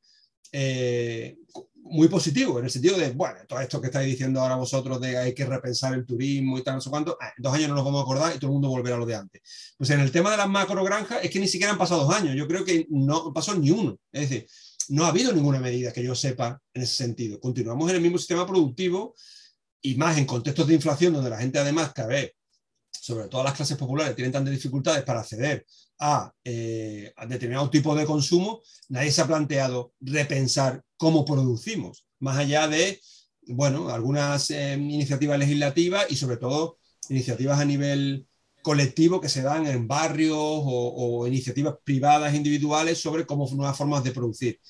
eh, muy positivo, en el sentido de, bueno, todo esto que estáis diciendo ahora vosotros de hay que repensar el turismo y tal, no sé cuánto, ah, dos años no nos vamos a acordar y todo el mundo volverá a lo de antes. Pues en el tema de las macrogranjas es que ni siquiera han pasado dos años, yo creo que no pasó ni uno. Es decir, no ha habido ninguna medida que yo sepa en ese sentido. Continuamos en el mismo sistema productivo y más en contextos de inflación donde la gente además cabe sobre todo las clases populares, tienen tantas dificultades para acceder a, eh, determinado tipo de consumo, nadie se ha planteado repensar cómo producimos, más allá de, bueno, algunas eh, iniciativas legislativas y sobre todo iniciativas a nivel colectivo que se dan en barrios o, o iniciativas privadas individuales sobre cómo nuevas formas de producir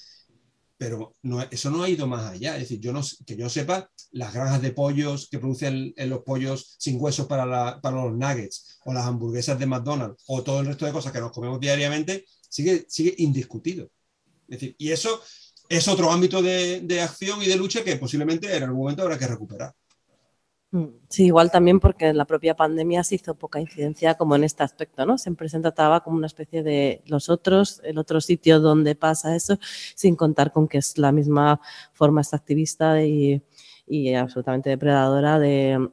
pero eso no ha ido más allá. Es decir, yo no, que yo sepa, las granjas de pollos que producen los pollos sin huesos para, para, los nuggets, o las hamburguesas de McDonald's, o todo el resto de cosas que nos comemos diariamente, sigue, sigue indiscutido. Es decir, y eso es otro ámbito de, de acción y de lucha que posiblemente en algún momento habrá que recuperar. Sí, igual también porque la propia pandemia se hizo poca incidencia como en este aspecto, ¿no? Siempre se trataba como una especie de los otros, el otro sitio donde pasa eso, sin contar con que es la misma forma extractivista y, y absolutamente depredadora de,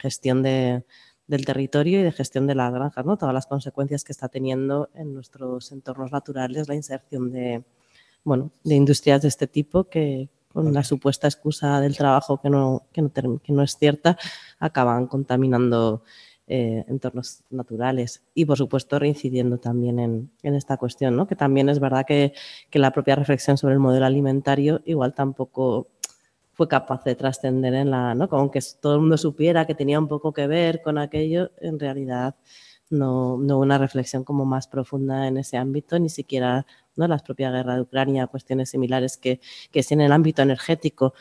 gestión de, del territorio y de gestión de las granjas, ¿no? Todas las consecuencias que está teniendo en nuestros entornos naturales la inserción de, bueno, de industrias de este tipo que, con la supuesta excusa del trabajo que no, que no, que no es cierta, acaban contaminando eh, entornos naturales y, por supuesto, reincidiendo también en, en esta cuestión, ¿no? que también es verdad que, que, la propia reflexión sobre el modelo alimentario igual tampoco fue capaz de trascender en la, ¿no? como que todo el mundo supiera que tenía un poco que ver con aquello, en realidad no, no una reflexión como más profunda en ese ámbito, ni siquiera ¿no? la propia guerra de Ucrania, cuestiones similares que, que en el ámbito energético,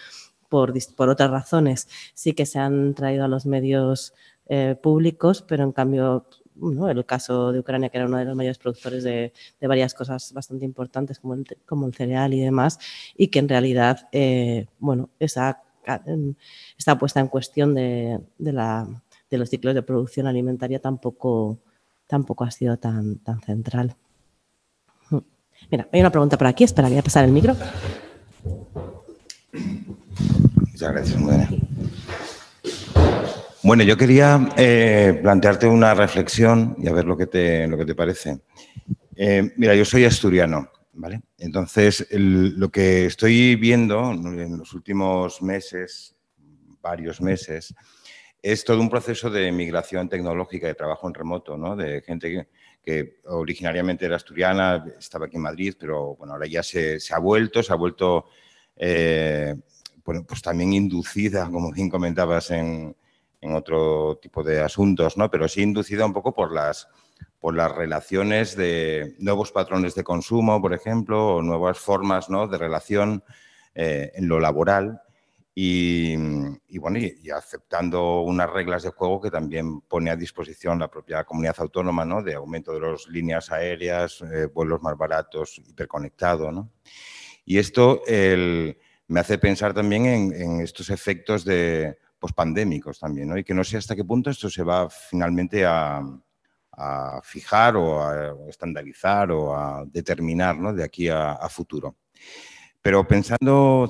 por, por, otras razones, sí que se han traído a los medios eh, públicos, pero en cambio ¿no? el caso de Ucrania, que era uno de los mayores productores de, varias cosas bastante importantes como el, como el, cereal y demás, y que en realidad, eh, bueno, esa, esta puesta en cuestión de, de, la, de, los ciclos de producción alimentaria tampoco, tampoco ha sido tan, tan central. Mira, hay una pregunta por aquí, espera, voy a pasar el micro. Muchas gracias, Mudena. Bueno, yo quería eh, plantearte una reflexión y a ver lo que te, lo que te parece. Eh, mira, yo soy asturiano, ¿vale? Entonces, lo que estoy viendo en los últimos meses, varios meses, es todo un proceso de migración tecnológica, de trabajo en remoto, ¿no? De gente que, que originariamente era asturiana, estaba aquí en Madrid, pero bueno, ahora ya se, ha vuelto, se ha vuelto eh, pues también inducida, como bien comentabas, en, en, otro tipo de asuntos, ¿no? Pero sí inducida un poco por las, por las relaciones de nuevos patrones de consumo, por ejemplo, o nuevas formas ¿no? de relación eh, en lo laboral y, bueno, y, aceptando unas reglas de juego que también pone a disposición la propia comunidad autónoma, ¿no? De aumento de las líneas aéreas, eh, vuelos más baratos, hiperconectado, ¿no? Y esto me hace pensar también en, estos efectos de pospandémicos también, ¿no? Y que no sé hasta qué punto esto se va finalmente a, fijar o a estandarizar o a determinar, ¿no? De aquí a, a futuro. Pero pensando,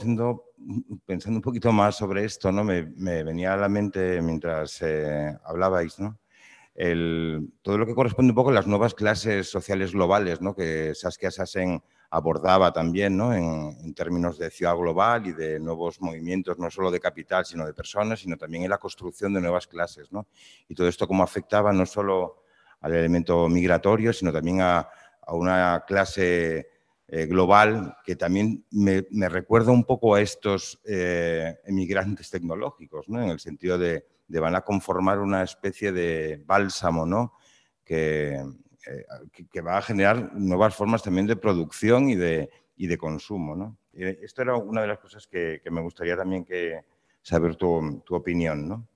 pensando un poquito más sobre esto, ¿no? me, venía a la mente mientras eh, hablabais, ¿no? todo lo que corresponde un poco a las nuevas clases sociales globales, ¿no? que Saskia Sassen abordaba también ¿no? en, términos de ciudad global y de nuevos movimientos, no solo de capital, sino de personas, sino también en la construcción de nuevas clases. ¿no? Y todo esto cómo afectaba no solo al elemento migratorio, sino también a, a una clase eh, global que también me, recuerda un poco a estos eh, emigrantes tecnológicos, ¿no? en el sentido de, van a conformar una especie de bálsamo ¿no? que, eh, va a generar nuevas formas también de producción y de, y de consumo. ¿no? esto era una de las cosas que, me gustaría también que, saber tu, tu opinión. ¿no?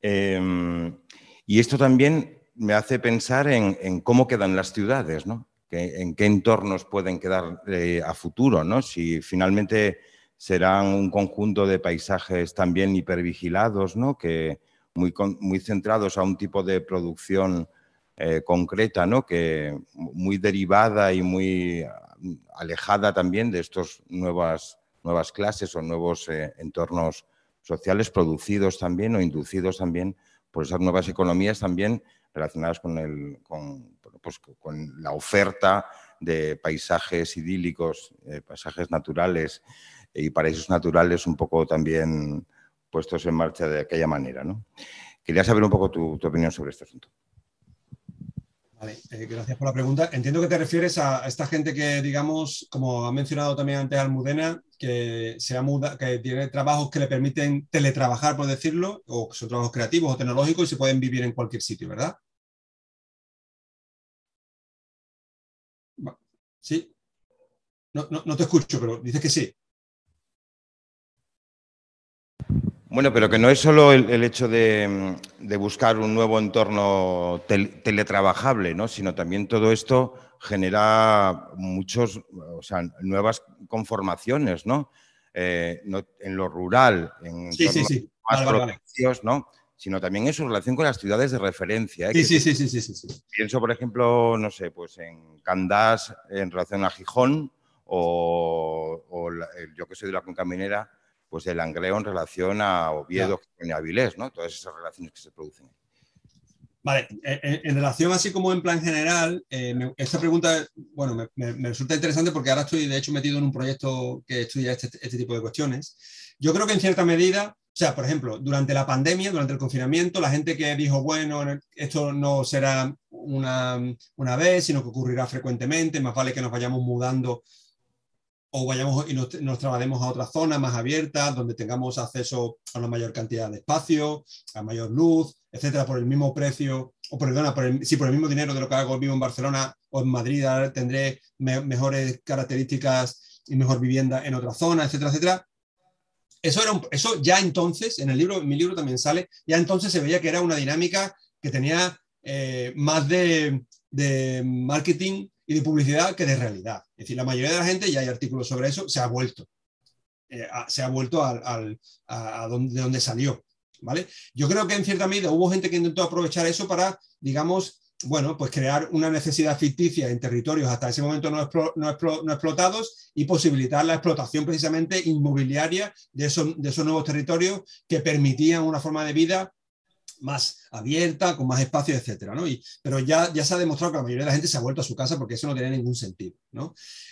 Em, y esto también me hace pensar en, en, cómo quedan las ciudades, ¿no? En qué entornos pueden quedar eh, a futuro, ¿no? Si finalmente serán un conjunto de paisajes también hipervigilados, ¿no? Que muy, muy centrados a un tipo de producción eh, concreta, ¿no? Que muy derivada y muy alejada también de estas nuevas, nuevas clases o nuevos eh, entornos sociales producidos también o inducidos también por esas nuevas economías también relacionadas con, el, con, pues, con la oferta de paisajes idílicos, eh, paisajes naturales y paraísos naturales un poco también puestos en marcha de aquella manera. ¿no? Quería saber un poco tu, opinión sobre este asunto. Vale, eh, gracias por la pregunta. Entiendo que te refieres a esta gente que, digamos, como ha mencionado también antes Almudena, que, se muda, que tiene trabajos que le permiten teletrabajar, por decirlo, o que son trabajos creativos o tecnológicos y se pueden vivir en cualquier sitio, ¿verdad? ¿Sí? No, te escucho, pero dices que sí. Bueno, pero que no es solo el, hecho de, buscar un nuevo entorno teletrabajable, ¿no? sino también todo esto genera muchos, o sea, nuevas conformaciones, ¿no? Eh, en lo rural, en sí, sí, sí. más ¿no? Sino también en su relación con las ciudades de referencia. ¿eh? Sí, sí, sí, sí, sí, Pienso, por ejemplo, no sé, pues en Candás en relación a Gijón o, yo que soy de la Cuenca Minera, pues el Langreo en relación a Oviedo y Avilés, ¿no? Todas esas relaciones que se producen. Vale, en, relación así como en plan general, eh, esta pregunta, bueno, me, resulta interesante porque ahora estoy de hecho metido en un proyecto que estudia este, este tipo de cuestiones. Yo creo que en cierta medida sea, por ejemplo, durante la pandemia, durante el confinamiento, la gente que dijo, bueno, esto no será una, una vez, sino que ocurrirá frecuentemente, más vale que nos vayamos mudando o vayamos y nos, nos a otras zonas más abiertas, donde tengamos acceso a una mayor cantidad de espacio, a mayor luz, etcétera, por el mismo precio, o perdona, por el, si por el mismo dinero de lo que hago vivo en Barcelona o en Madrid, tendré mejores características y mejor vivienda en otra zona, etcétera, etcétera. Eso, era eso ya entonces, en el libro, mi libro también sale, ya entonces se veía que era una dinámica que tenía eh, más de, marketing y de publicidad que de realidad. Es decir, la mayoría de la gente, ya hay artículos sobre eso, se ha vuelto. Eh, se ha vuelto al, a, donde, de donde salió. ¿vale? Yo creo que en cierta medida hubo gente que intentó aprovechar eso para, digamos, bueno, pues crear una necesidad ficticia en territorios hasta ese momento no, explotados y posibilitar la explotación precisamente inmobiliaria de esos, nuevos territorios que permitían una forma de vida más abierta, con más espacio, etcétera, pero ya, ya se ha demostrado que la mayoría de la gente se ha vuelto a su casa porque eso no tiene ningún sentido,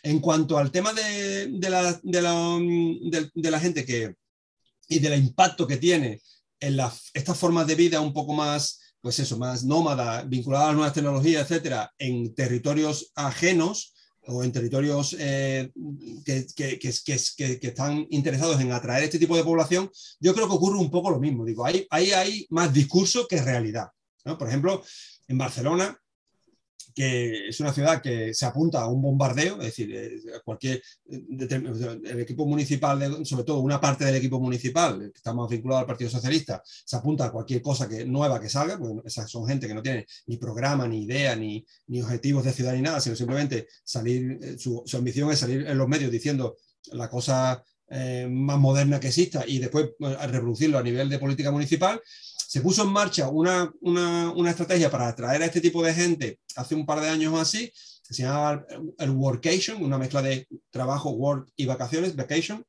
En cuanto al tema de, la, de la, gente que, y del impacto que tiene en estas formas de vida un poco más pues eso, más nómada, vinculada a nuevas tecnologías, etcétera, en territorios ajenos o en territorios eh, que, están interesados en atraer este tipo de población, yo creo que ocurre un poco lo mismo. Digo, ahí hay, hay, más discurso que realidad. Por ejemplo, en Barcelona, que es una ciudad que se apunta a un bombardeo, es decir, eh, cualquier el equipo municipal, sobre todo una parte del equipo municipal, que está más vinculado al Partido Socialista, se apunta a cualquier cosa que, nueva que salga, porque esas son gente que no tiene ni programa, ni idea, ni, ni objetivos de ciudad ni nada, sino simplemente salir, su, su ambición es salir en los medios diciendo la cosa eh, más moderna que exista y después eh, reproducirlo a nivel de política municipal. Se puso en marcha una, una, una, estrategia para atraer a este tipo de gente hace un par de años o así, que se llamaba el Workation, una mezcla de trabajo, work y vacaciones, vacation,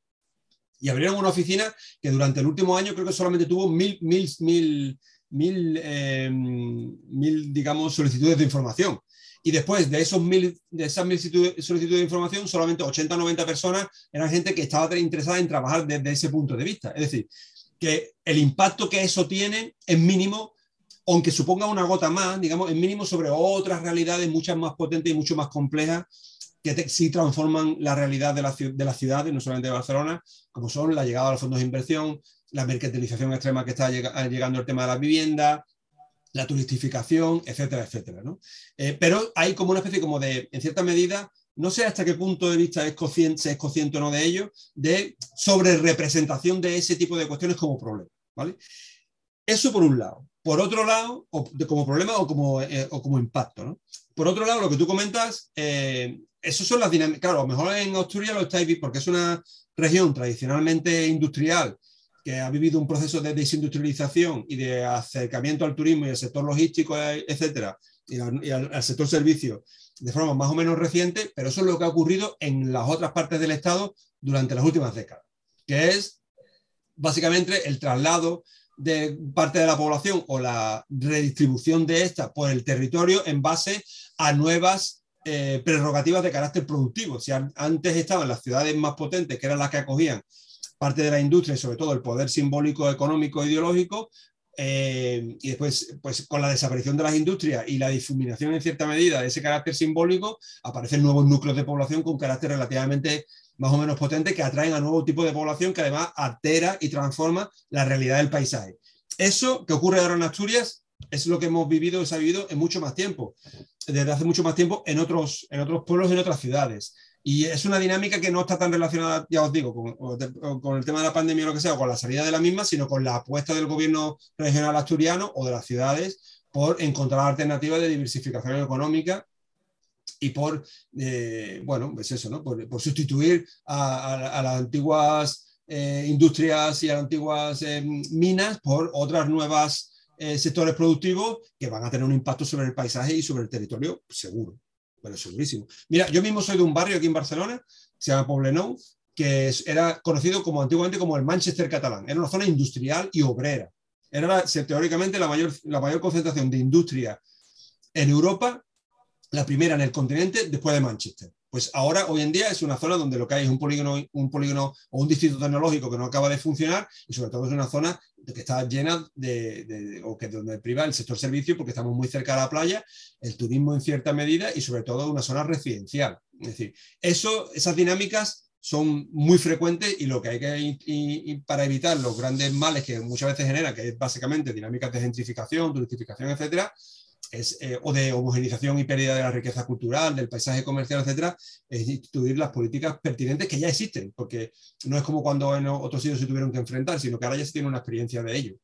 y abrieron una oficina que durante el último año creo que solamente tuvo mil, mil, mil, mil, eh, mil digamos, solicitudes de información. Y después de, esos mil, de esas mil solicitudes de información, solamente 80 o 90 personas eran gente que estaba interesada en trabajar desde ese punto de vista. Es decir, que el impacto que eso tiene es mínimo, aunque suponga una gota más, digamos, es mínimo sobre otras realidades muchas más potentes y mucho más complejas que sí transforman la realidad de, la, de las ciudades, no solamente de Barcelona, como son la llegada a los fondos de inversión, la mercantilización extrema que está llegando el tema de la vivienda, la turistificación, etcétera, etcétera. Eh, pero hay como una especie como de, en cierta medida, no sé hasta qué punto de vista es consciente, se es consciente o no de ello, de sobre representación de ese tipo de cuestiones como problema. ¿vale? Eso por un lado. Por otro lado, o de, como problema o como, eh, o como impacto. Por otro lado, lo que tú comentas, eh, eso son las dinámicas. Claro, a lo mejor en Asturias lo estáis viendo porque es una región tradicionalmente industrial que ha vivido un proceso de desindustrialización y de acercamiento al turismo y al sector logístico, etcétera, y, al, sector servicio de forma más o menos reciente, pero eso es lo que ha ocurrido en las otras partes del Estado durante las últimas décadas, que es básicamente el traslado de parte de la población o la redistribución de esta por el territorio en base a nuevas eh, prerrogativas de carácter productivo. Si antes estaban las ciudades más potentes, que eran las que acogían parte de la industria y sobre todo el poder simbólico, económico, ideológico, eh, y después, pues con la desaparición de las industrias y la difuminación en cierta medida de ese carácter simbólico, aparecen nuevos núcleos de población con carácter relativamente más o menos potente que atraen a nuevo tipo de población que además altera y transforma la realidad del paisaje. Eso que ocurre ahora en Asturias es lo que hemos vivido, ha vivido en mucho más tiempo, desde hace mucho más tiempo en otros, en otros pueblos, en otras ciudades. Y es una dinámica que no está tan relacionada, ya os digo, con, el tema de la pandemia o lo que sea, o con la salida de la misma, sino con la apuesta del gobierno regional asturiano o de las ciudades por encontrar alternativas de diversificación económica y por, eh, bueno, pues eso, ¿no? Por, sustituir a, las antiguas eh, industrias y a las antiguas eh, minas por otras nuevas sectores productivos que van a tener un impacto sobre el paisaje y sobre el territorio, seguro pero segurísimo. Mira, yo mismo soy de un barrio aquí en Barcelona, se llama Poblenou, que era conocido como antiguamente como el Manchester catalán. Era una zona industrial y obrera. Era teóricamente la mayor, la mayor concentración de industria en Europa, la primera en el continente después de Manchester. Pues ahora, hoy en día, es una zona donde lo que hay es un polígono, un polígono o un distrito tecnológico que no acaba de funcionar y sobre todo es una zona que está llena de, o que donde priva el sector servicio porque estamos muy cerca de la playa, el turismo en cierta medida y sobre todo una zona residencial. Es decir, eso, esas dinámicas son muy frecuentes y lo que hay que para evitar los grandes males que muchas veces genera, que es básicamente dinámicas de gentrificación, turistificación, etcétera, eh, o de homogenización y pérdida de la riqueza cultural, del paisaje comercial, etcétera, es instituir las políticas pertinentes que ya existen, porque no es como cuando en otros sitios se tuvieron que enfrentar, sino que ahora ya se tiene una experiencia de ello.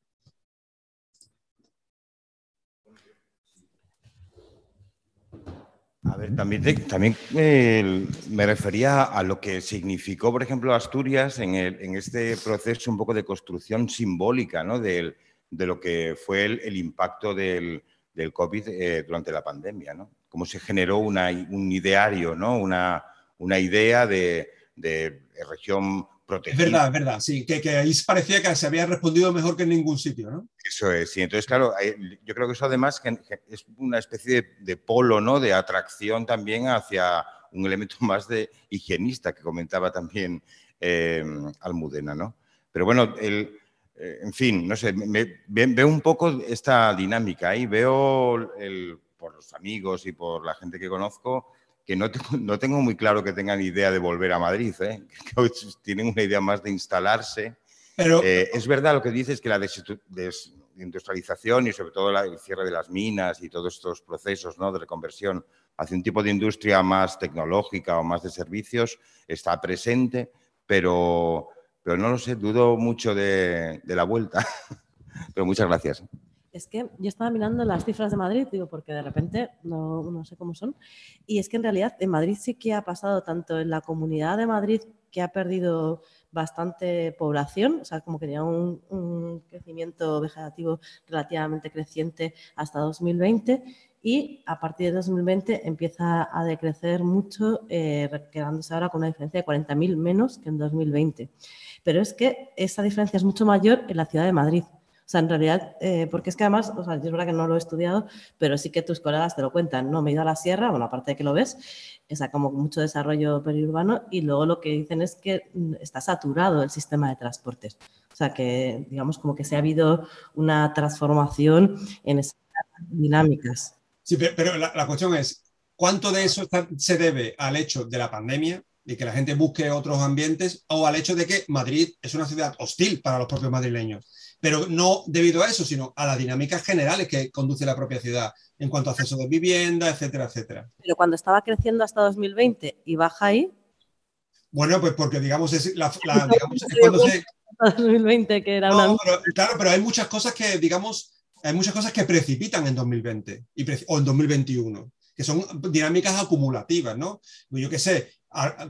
A ver, también, también me refería a lo que significó, por ejemplo, Asturias en, este proceso un poco de construcción simbólica ¿no? de, lo que fue el impacto del, del COVID eh, durante la pandemia, ¿no? Cómo se generó un ideario, ¿no? Una, una idea de, región protegida. Es verdad, es verdad, sí, que, ahí parecía que se había respondido mejor que en ningún sitio, ¿no? Eso es, sí. Entonces, claro, yo creo que eso además es una especie de, polo, ¿no? De atracción también hacia un elemento más de higienista que comentaba también eh, Almudena, ¿no? Pero bueno, el, eh, en fin, no sé, veo un poco esta dinámica ahí, veo por los amigos y por la gente que conozco que no tengo, muy claro que tengan idea de volver a Madrid, ¿eh? tienen una idea más de instalarse. Pero, eh, es verdad lo que dices, que la industrialización y sobre todo el cierre de las minas y todos estos procesos ¿no? de reconversión hacia un tipo de industria más tecnológica o más de servicios está presente, pero, pero no lo sé, dudo mucho de, la vuelta. pero muchas gracias. Es que yo estaba mirando las cifras de Madrid, digo, porque de repente no, sé cómo son, y es que en realidad en Madrid sí que ha pasado tanto en la comunidad de Madrid, que ha perdido bastante población, o sea, como que tenía un, un crecimiento vegetativo relativamente creciente hasta 2020, y a partir de 2020 empieza a decrecer mucho, eh, quedándose ahora con una diferencia de 40.000 menos que en 2020. Pero es que esa diferencia es mucho mayor en la ciudad de Madrid. O sea, en realidad, eh, porque es que además, o sea, yo es verdad que no lo he estudiado, pero sí que tus colegas te lo cuentan. No, me he ido a la sierra, bueno, aparte de que lo ves, sea, como mucho desarrollo periurbano y luego lo que dicen es que mm, está saturado el sistema de transportes. O sea, que digamos como que se ha habido una transformación en esas dinámicas. Sí, pero la, cuestión es, ¿cuánto de eso se debe al hecho de la pandemia y que la gente busque otros ambientes o al hecho de que Madrid es una ciudad hostil para los propios madrileños? pero no debido a eso, sino a las dinámicas generales que conduce la propia ciudad en cuanto a acceso de vivienda, etcétera, etcétera. Pero cuando estaba creciendo hasta 2020 y baja ahí. Bueno, pues porque digamos es, la, la, digamos, es cuando se... 2020 que era una... No, pero, claro, pero hay muchas cosas que, digamos, hay muchas cosas que precipitan en 2020 y pre o en 2021 que son dinámicas acumulativas, ¿no? Yo qué sé,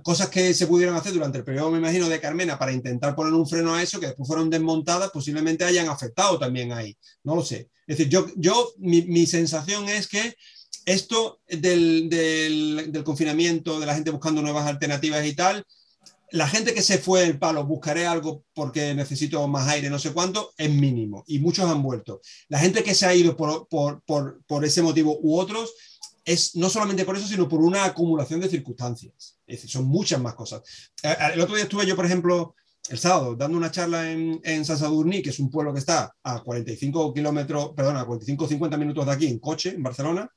cosas que se pudieron hacer durante el periodo, me imagino, de Carmena para intentar poner un freno a eso, que después fueron desmontadas, posiblemente hayan afectado también ahí. No lo sé. Es decir, yo, yo mi, mi sensación es que esto del, del, del, confinamiento, de la gente buscando nuevas alternativas y tal, la gente que se fue del palo, buscaré algo porque necesito más aire, no sé cuánto, es mínimo. Y muchos han vuelto. La gente que se ha ido por, por, por, por ese motivo u otros, es no solamente por eso, sino por una acumulación de circunstancias. Es decir, son muchas más cosas. El otro día estuve yo, por ejemplo, el sábado, dando una charla en, en San Sadurní, que es un pueblo que está a 45 kilómetros, perdón, a 45 50 minutos de aquí en coche, en Barcelona,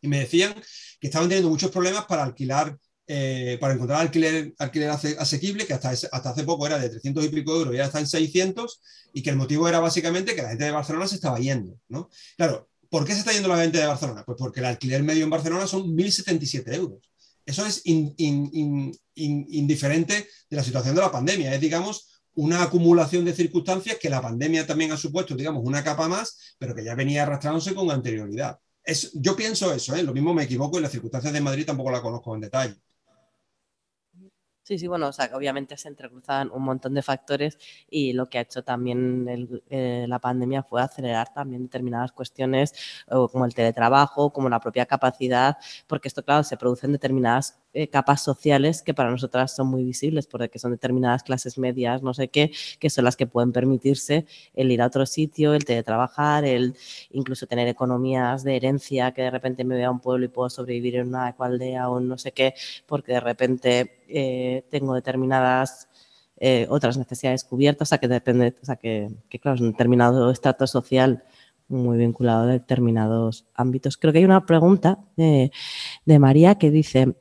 y me decían que estaban teniendo muchos problemas para alquilar, eh, para encontrar alquiler, alquiler asequible, que hasta, hasta hace poco era de 300 y pico euros ya está en 600, y que el motivo era básicamente que la gente de Barcelona se estaba yendo, ¿no? Claro, ¿Por qué se está yendo la gente de Barcelona? Pues porque el alquiler medio en Barcelona son 1.077 euros. Eso es in, in, in, indiferente de la situación de la pandemia. Es, digamos, una acumulación de circunstancias que la pandemia también ha supuesto, digamos, una capa más, pero que ya venía arrastrándose con anterioridad. Yo pienso eso, ¿eh? lo mismo me equivoco y las circunstancias de Madrid tampoco la conozco en detalle. Sí, sí, bueno, o sea, obviamente se entrecruzan un montón de factores y lo que ha hecho también eh, la pandemia fue acelerar también determinadas cuestiones como el teletrabajo, como la propia capacidad, porque esto, claro, se producen determinadas eh, capas sociales que para nosotras son muy visibles, porque son determinadas clases medias, no sé qué, que son las que pueden permitirse el ir a otro sitio, el teletrabajar, el incluso tener economías de herencia, que de repente me voy a un pueblo y puedo sobrevivir en una ecualdea o no sé qué, porque de repente eh, tengo determinadas eh, otras necesidades cubiertas, o sea que depende, o sea que, que claro, es un determinado estrato social muy vinculado a determinados ámbitos. Creo que hay una pregunta de, de María que dice,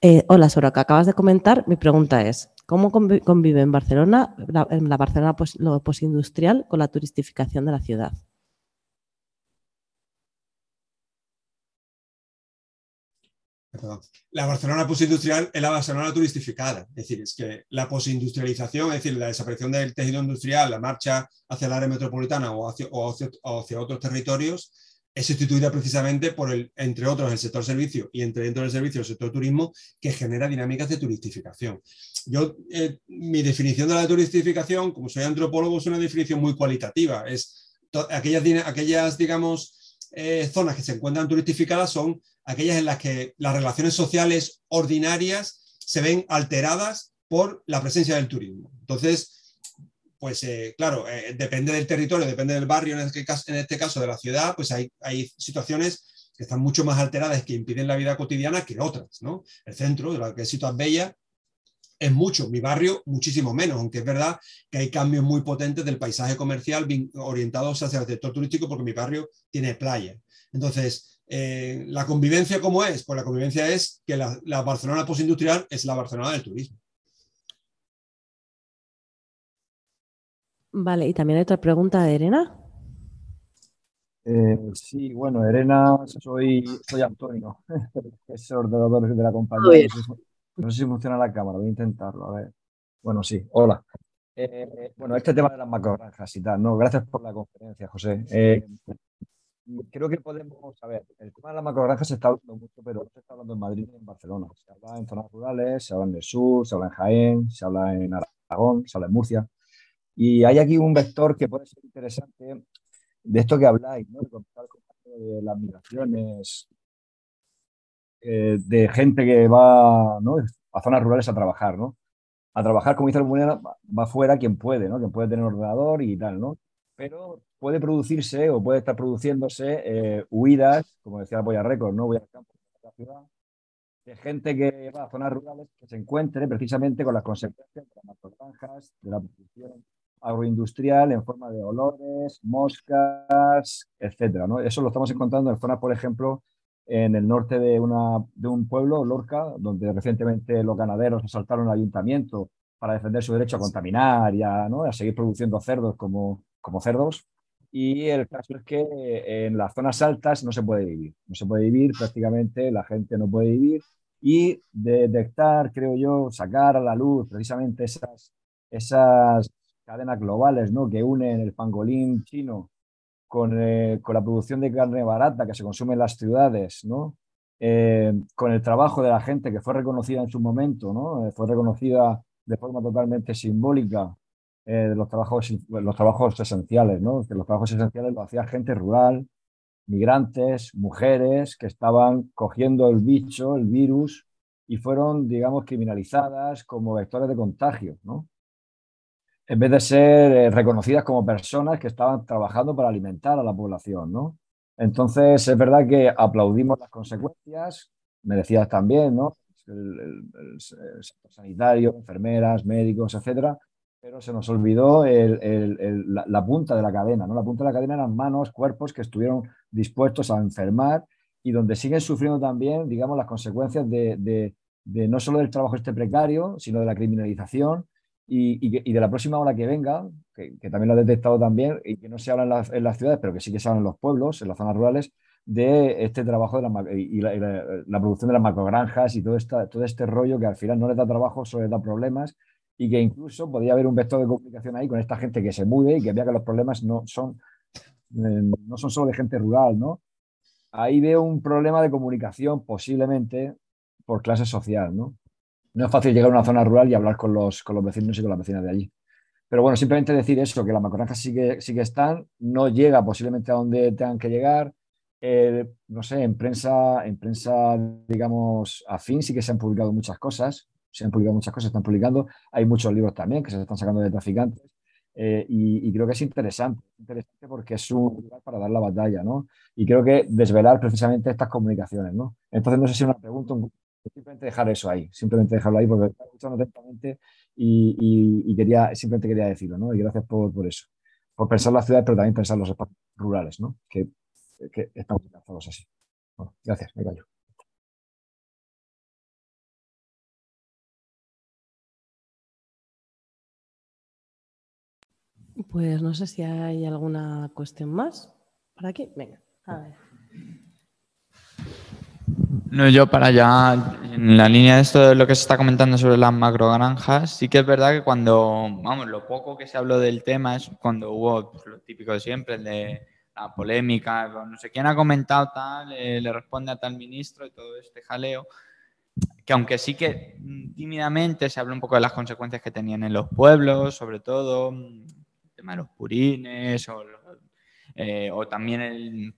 eh, hola, lo que acabas de comentar, mi pregunta es, ¿cómo convive en Barcelona, la, en la Barcelona pos, lo postindustrial con la turistificación de la ciudad? La Barcelona postindustrial es la Barcelona turistificada. Es decir, es que la postindustrialización, es decir, la desaparición del tejido industrial, la marcha hacia el área metropolitana o hacia otros territorios, es sustituida precisamente por, el, entre otros, el sector servicio y entre dentro del servicio el sector turismo, que genera dinámicas de turistificación. Yo, eh, mi definición de la turistificación, como soy antropólogo, es una definición muy cualitativa. Es aquellas, aquellas, digamos, eh, zonas que se encuentran turistificadas son aquellas en las que las relaciones sociales ordinarias se ven alteradas por la presencia del turismo. Entonces, pues eh, claro, eh, depende del territorio, depende del barrio, en este caso, de la ciudad, pues hay, situaciones que están mucho más alteradas que impiden la vida cotidiana que otras. El centro, de la que Ciudad Bella, es mucho, mi barrio muchísimo menos, aunque es verdad que hay cambios muy potentes del paisaje comercial orientados hacia el sector turístico porque mi barrio tiene playa. Entonces, eh, ¿La convivencia cómo es? Pues la convivencia es que la, la Barcelona postindustrial es la Barcelona del turismo. Vale, y también hay otra pregunta de Elena. Eh, sí, bueno, Elena, soy, soy Antonio, es ordenador de la compañía. No sé, si, funciona la cámara, voy a intentarlo. A ver. Bueno, sí, hola. Eh, bueno, este tema de las macrogranjas y tal, ¿no? Gracias por la conferencia, José. Eh, creo que podemos, a ver, el tema de las macrogranjas se está hablando mucho, pero no se está hablando en Madrid y en Barcelona. Se habla en zonas rurales, se habla en el sur, se habla en Jaén, se habla en Aragón, se habla en Murcia. Y hay aquí un vector que puede ser interesante de esto que habláis, ¿no? De, las migraciones, eh, de gente que va a zonas rurales a trabajar, ¿no? A trabajar, como dice comunidad, va fuera quien puede, ¿no? Quien puede tener ordenador y tal, ¿no? Pero puede producirse o puede estar produciéndose eh, huidas, como decía Polla Record, ¿no? Voy al campo, a la ciudad, de gente que va a zonas rurales que se encuentre precisamente con las consecuencias de las granjas, de la producción agroindustrial en forma de olores, moscas, etcétera. ¿no? Eso lo estamos encontrando en zonas, por ejemplo, en el norte de, una, de un pueblo, Lorca, donde recientemente los ganaderos asaltaron al ayuntamiento para defender su derecho a contaminar y a, ¿no? a seguir produciendo cerdos como, como cerdos. Y el caso es que en las zonas altas no se puede vivir. No se puede vivir prácticamente, la gente no puede vivir. Y detectar, creo yo, sacar a la luz precisamente esas, esas cadenas globales ¿no? que unen el pangolín chino con, eh, con, la producción de carne barata que se consume en las ciudades, ¿no? Eh, con el trabajo de la gente que fue reconocida en su momento, ¿no? Eh, fue reconocida de forma totalmente simbólica de los trabajos, los trabajos esenciales, ¿no? que los trabajos esenciales lo hacía gente rural, migrantes, mujeres que estaban cogiendo el bicho, el virus, y fueron, digamos, criminalizadas como vectores de contagio, ¿no? En vez de ser eh, reconocidas como personas que estaban trabajando para alimentar a la población, ¿no? Entonces, es verdad que aplaudimos las consecuencias, me decías también, ¿no? El, sector sanitario, enfermeras, médicos, etcétera, pero se nos olvidó la, punta de la cadena, ¿no? La punta de la cadena eran manos, cuerpos que estuvieron dispuestos a enfermar y donde siguen sufriendo también, digamos, las consecuencias de, de no solo del trabajo este precario, sino de la criminalización y, de la próxima ola que venga, que, también lo ha detectado también, y que no se habla en, las ciudades, pero que sí que se habla en los pueblos, en las zonas rurales, de este trabajo de la, y la, producción de las macrogranjas y todo, este rollo que al final no les da trabajo, solo les da problemas y que incluso podría haber un vector de comunicación ahí con esta gente que se mude y que vea que los problemas no son, eh, no son solo de gente rural, ¿no? Ahí veo un problema de comunicación posiblemente por clase social, ¿no? No es fácil llegar a una zona rural y hablar con los, con los vecinos y con las vecinas de allí. Pero bueno, simplemente decir eso, que las macrogranjas sí que, sí que están, no llega posiblemente a donde tengan que llegar. No sé, en prensa, en prensa, digamos, afín sí que se han publicado muchas cosas, se han publicado muchas cosas, están publicando. Hay muchos libros también que se están sacando de traficantes. Eh, y, creo que es interesante, interesante porque es un lugar para dar la batalla, ¿no? Y creo que desvelar precisamente estas comunicaciones, ¿no? Entonces, no sé si una pregunta, simplemente dejar eso ahí, simplemente dejarlo ahí porque estaba escuchando atentamente y, quería, simplemente quería decirlo, ¿no? Y gracias por, por eso, por pensar las ciudades, pero también pensar los espacios rurales, ¿no? Que, que estamos encantados así. Bueno, gracias, me callo. Pues no sé si hay alguna cuestión más por aquí. Venga, a ver. No, yo para allá, en la línea de esto de lo que se está comentando sobre las macrogranjas, sí que es verdad que cuando, vamos, lo poco que se habló del tema es cuando hubo pues, lo típico de siempre, el de la polémica, no sé quién ha comentado tal, eh, le responde a tal ministro y todo este jaleo, que aunque sí que tímidamente se habla un poco de las consecuencias que tenían en los pueblos, sobre todo el tema de los purines o, eh, o también el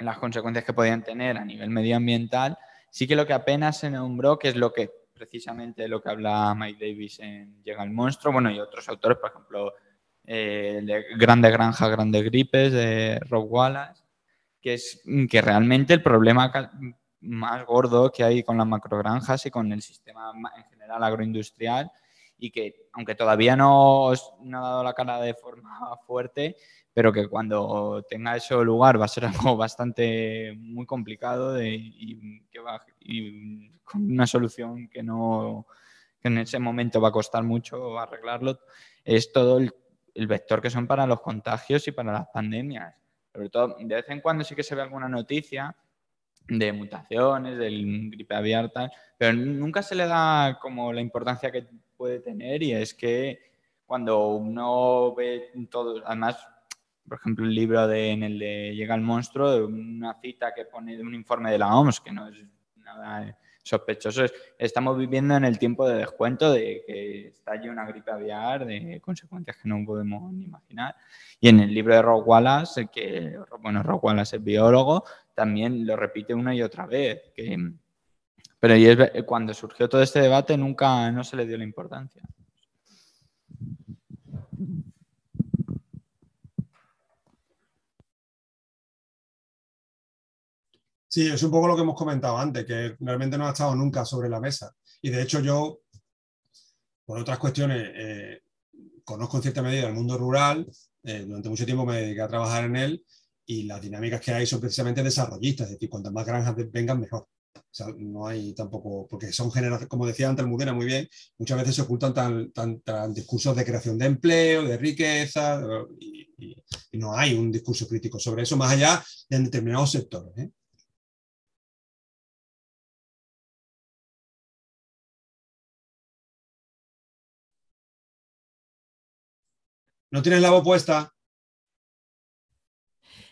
las consecuencias que podían tener a nivel medioambiental, sí que lo que apenas se nombró, que es lo que precisamente lo que habla Mike Davis en Llega el monstruo, bueno, y otros autores, por ejemplo, eh, de Grande Granja, Grandes Gripes, de Rob Wallace, que es que realmente el problema más gordo que hay con las macrogranjas y con el sistema en general agroindustrial y que aunque todavía no, no ha dado la cara de forma fuerte, pero que cuando tenga eso lugar va a ser algo bastante muy complicado y, que va, y con una solución que no que en ese momento va a costar mucho arreglarlo, es todo el, vector que son para los contagios y para las pandemias. sobre todo de vez en cuando sí que se ve alguna noticia de mutaciones, del gripe aviar, pero nunca se le da como la importancia que puede tener y es que cuando uno ve todo, además, por ejemplo, el libro de, en el de Llega el monstruo, una cita que pone de un informe de la OMS, que no es nada sospechoso, estamos viviendo en el tiempo de descuento de que estalle una gripe aviar de consecuencias que no podemos ni imaginar. Y en el libro de Rock Wallace, que, bueno, Wallace es biólogo, también lo repite una y otra vez. Pero cuando surgió todo este debate nunca no se le dio la importancia. Sí, es un poco lo que hemos comentado antes, que realmente no ha estado nunca sobre la mesa. Y de hecho yo, por otras cuestiones, eh, conozco en cierta medida el mundo rural, eh, durante mucho tiempo me dediqué a trabajar en él y las dinámicas que hay son precisamente desarrollistas, es decir, cuantas más granjas vengan, mejor. O sea, no hay tampoco, porque son generaciones, como decía antes Mudena muy bien, muchas veces se ocultan tan, discursos de creación de empleo, de riqueza, y, no hay un discurso crítico sobre eso, más allá de determinados sectores. ¿eh? ¿No tienes la voz puesta?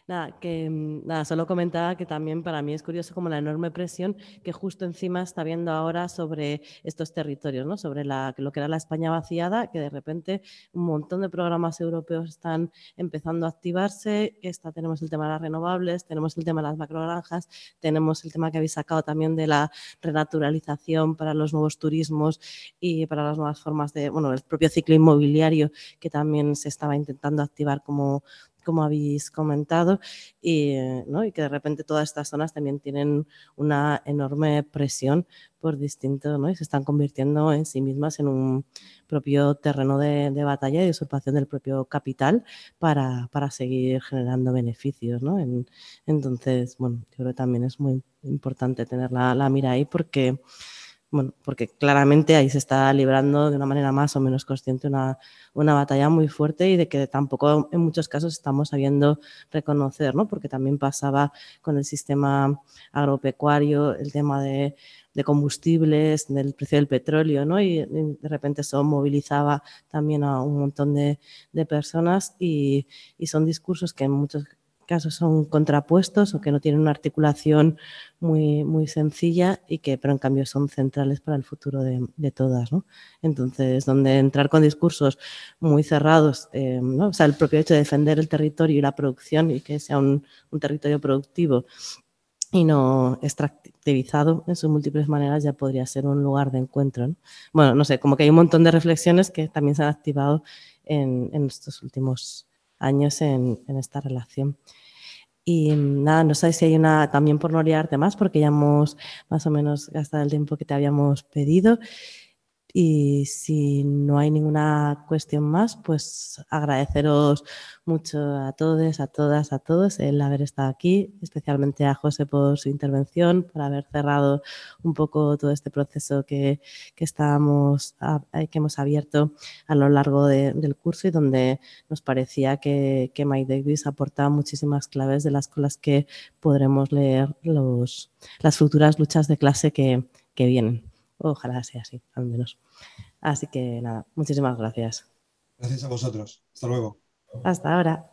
Nada, que mm, nada, solo comentaba que también para mí es curioso como la enorme presión que justo encima está viendo ahora sobre estos territorios, ¿no? sobre la, lo que era la España vaciada, que de repente un montón de programas europeos están empezando a activarse. Esta, tenemos el tema de las renovables, tenemos el tema de las macrogranjas, tenemos el tema que habéis sacado también de la renaturalización para los nuevos turismos y para las nuevas formas de, bueno, el propio ciclo inmobiliario que también se estaba intentando activar como como habéis comentado, y, y, que de repente todas estas zonas también tienen una enorme presión por distinto, ¿no? y se están convirtiendo en sí mismas en un propio terreno de, batalla y de usurpación del propio capital para, para seguir generando beneficios. ¿no? entonces, bueno, yo creo que también es muy importante tener la, la mira ahí porque bueno, porque claramente ahí se está librando de una manera más o menos consciente una, una, batalla muy fuerte y de que tampoco en muchos casos estamos sabiendo reconocer, ¿no? Porque también pasaba con el sistema agropecuario, el tema de, de combustibles, del precio del petróleo, ¿no? Y, de repente eso movilizaba también a un montón de, de personas y, y, son discursos que en muchos casos son contrapuestos o que no tienen una articulación muy, muy sencilla y que, pero en cambio son centrales para el futuro de, todas. ¿no? Entonces, donde entrar con discursos muy cerrados, eh, o sea, el propio hecho de defender el territorio y la producción y que sea un, un territorio productivo y no extractivizado en sus múltiples maneras ya podría ser un lugar de encuentro. ¿no? Bueno, no sé, como que hay un montón de reflexiones que también se han activado en, en estos últimos años en, esta relación. Y nada, no sé si hay una, también por no liarte más, porque ya hemos más o menos gastado el tiempo que te habíamos pedido. Y si no hay ninguna cuestión más, pues agradeceros mucho a todos, a todas, a todos el haber estado aquí, especialmente a José por su intervención, por haber cerrado un poco todo este proceso que, que, estamos, eh, que hemos abierto a lo largo de, del curso y donde nos parecía que, que Mike Davis aportaba muchísimas claves de las con las que podremos leer los, las futuras luchas de clase que, que vienen. Ojalá sea así, al menos. Así que nada, muchísimas gracias. Gracias a vosotros. Hasta luego. Hasta ahora.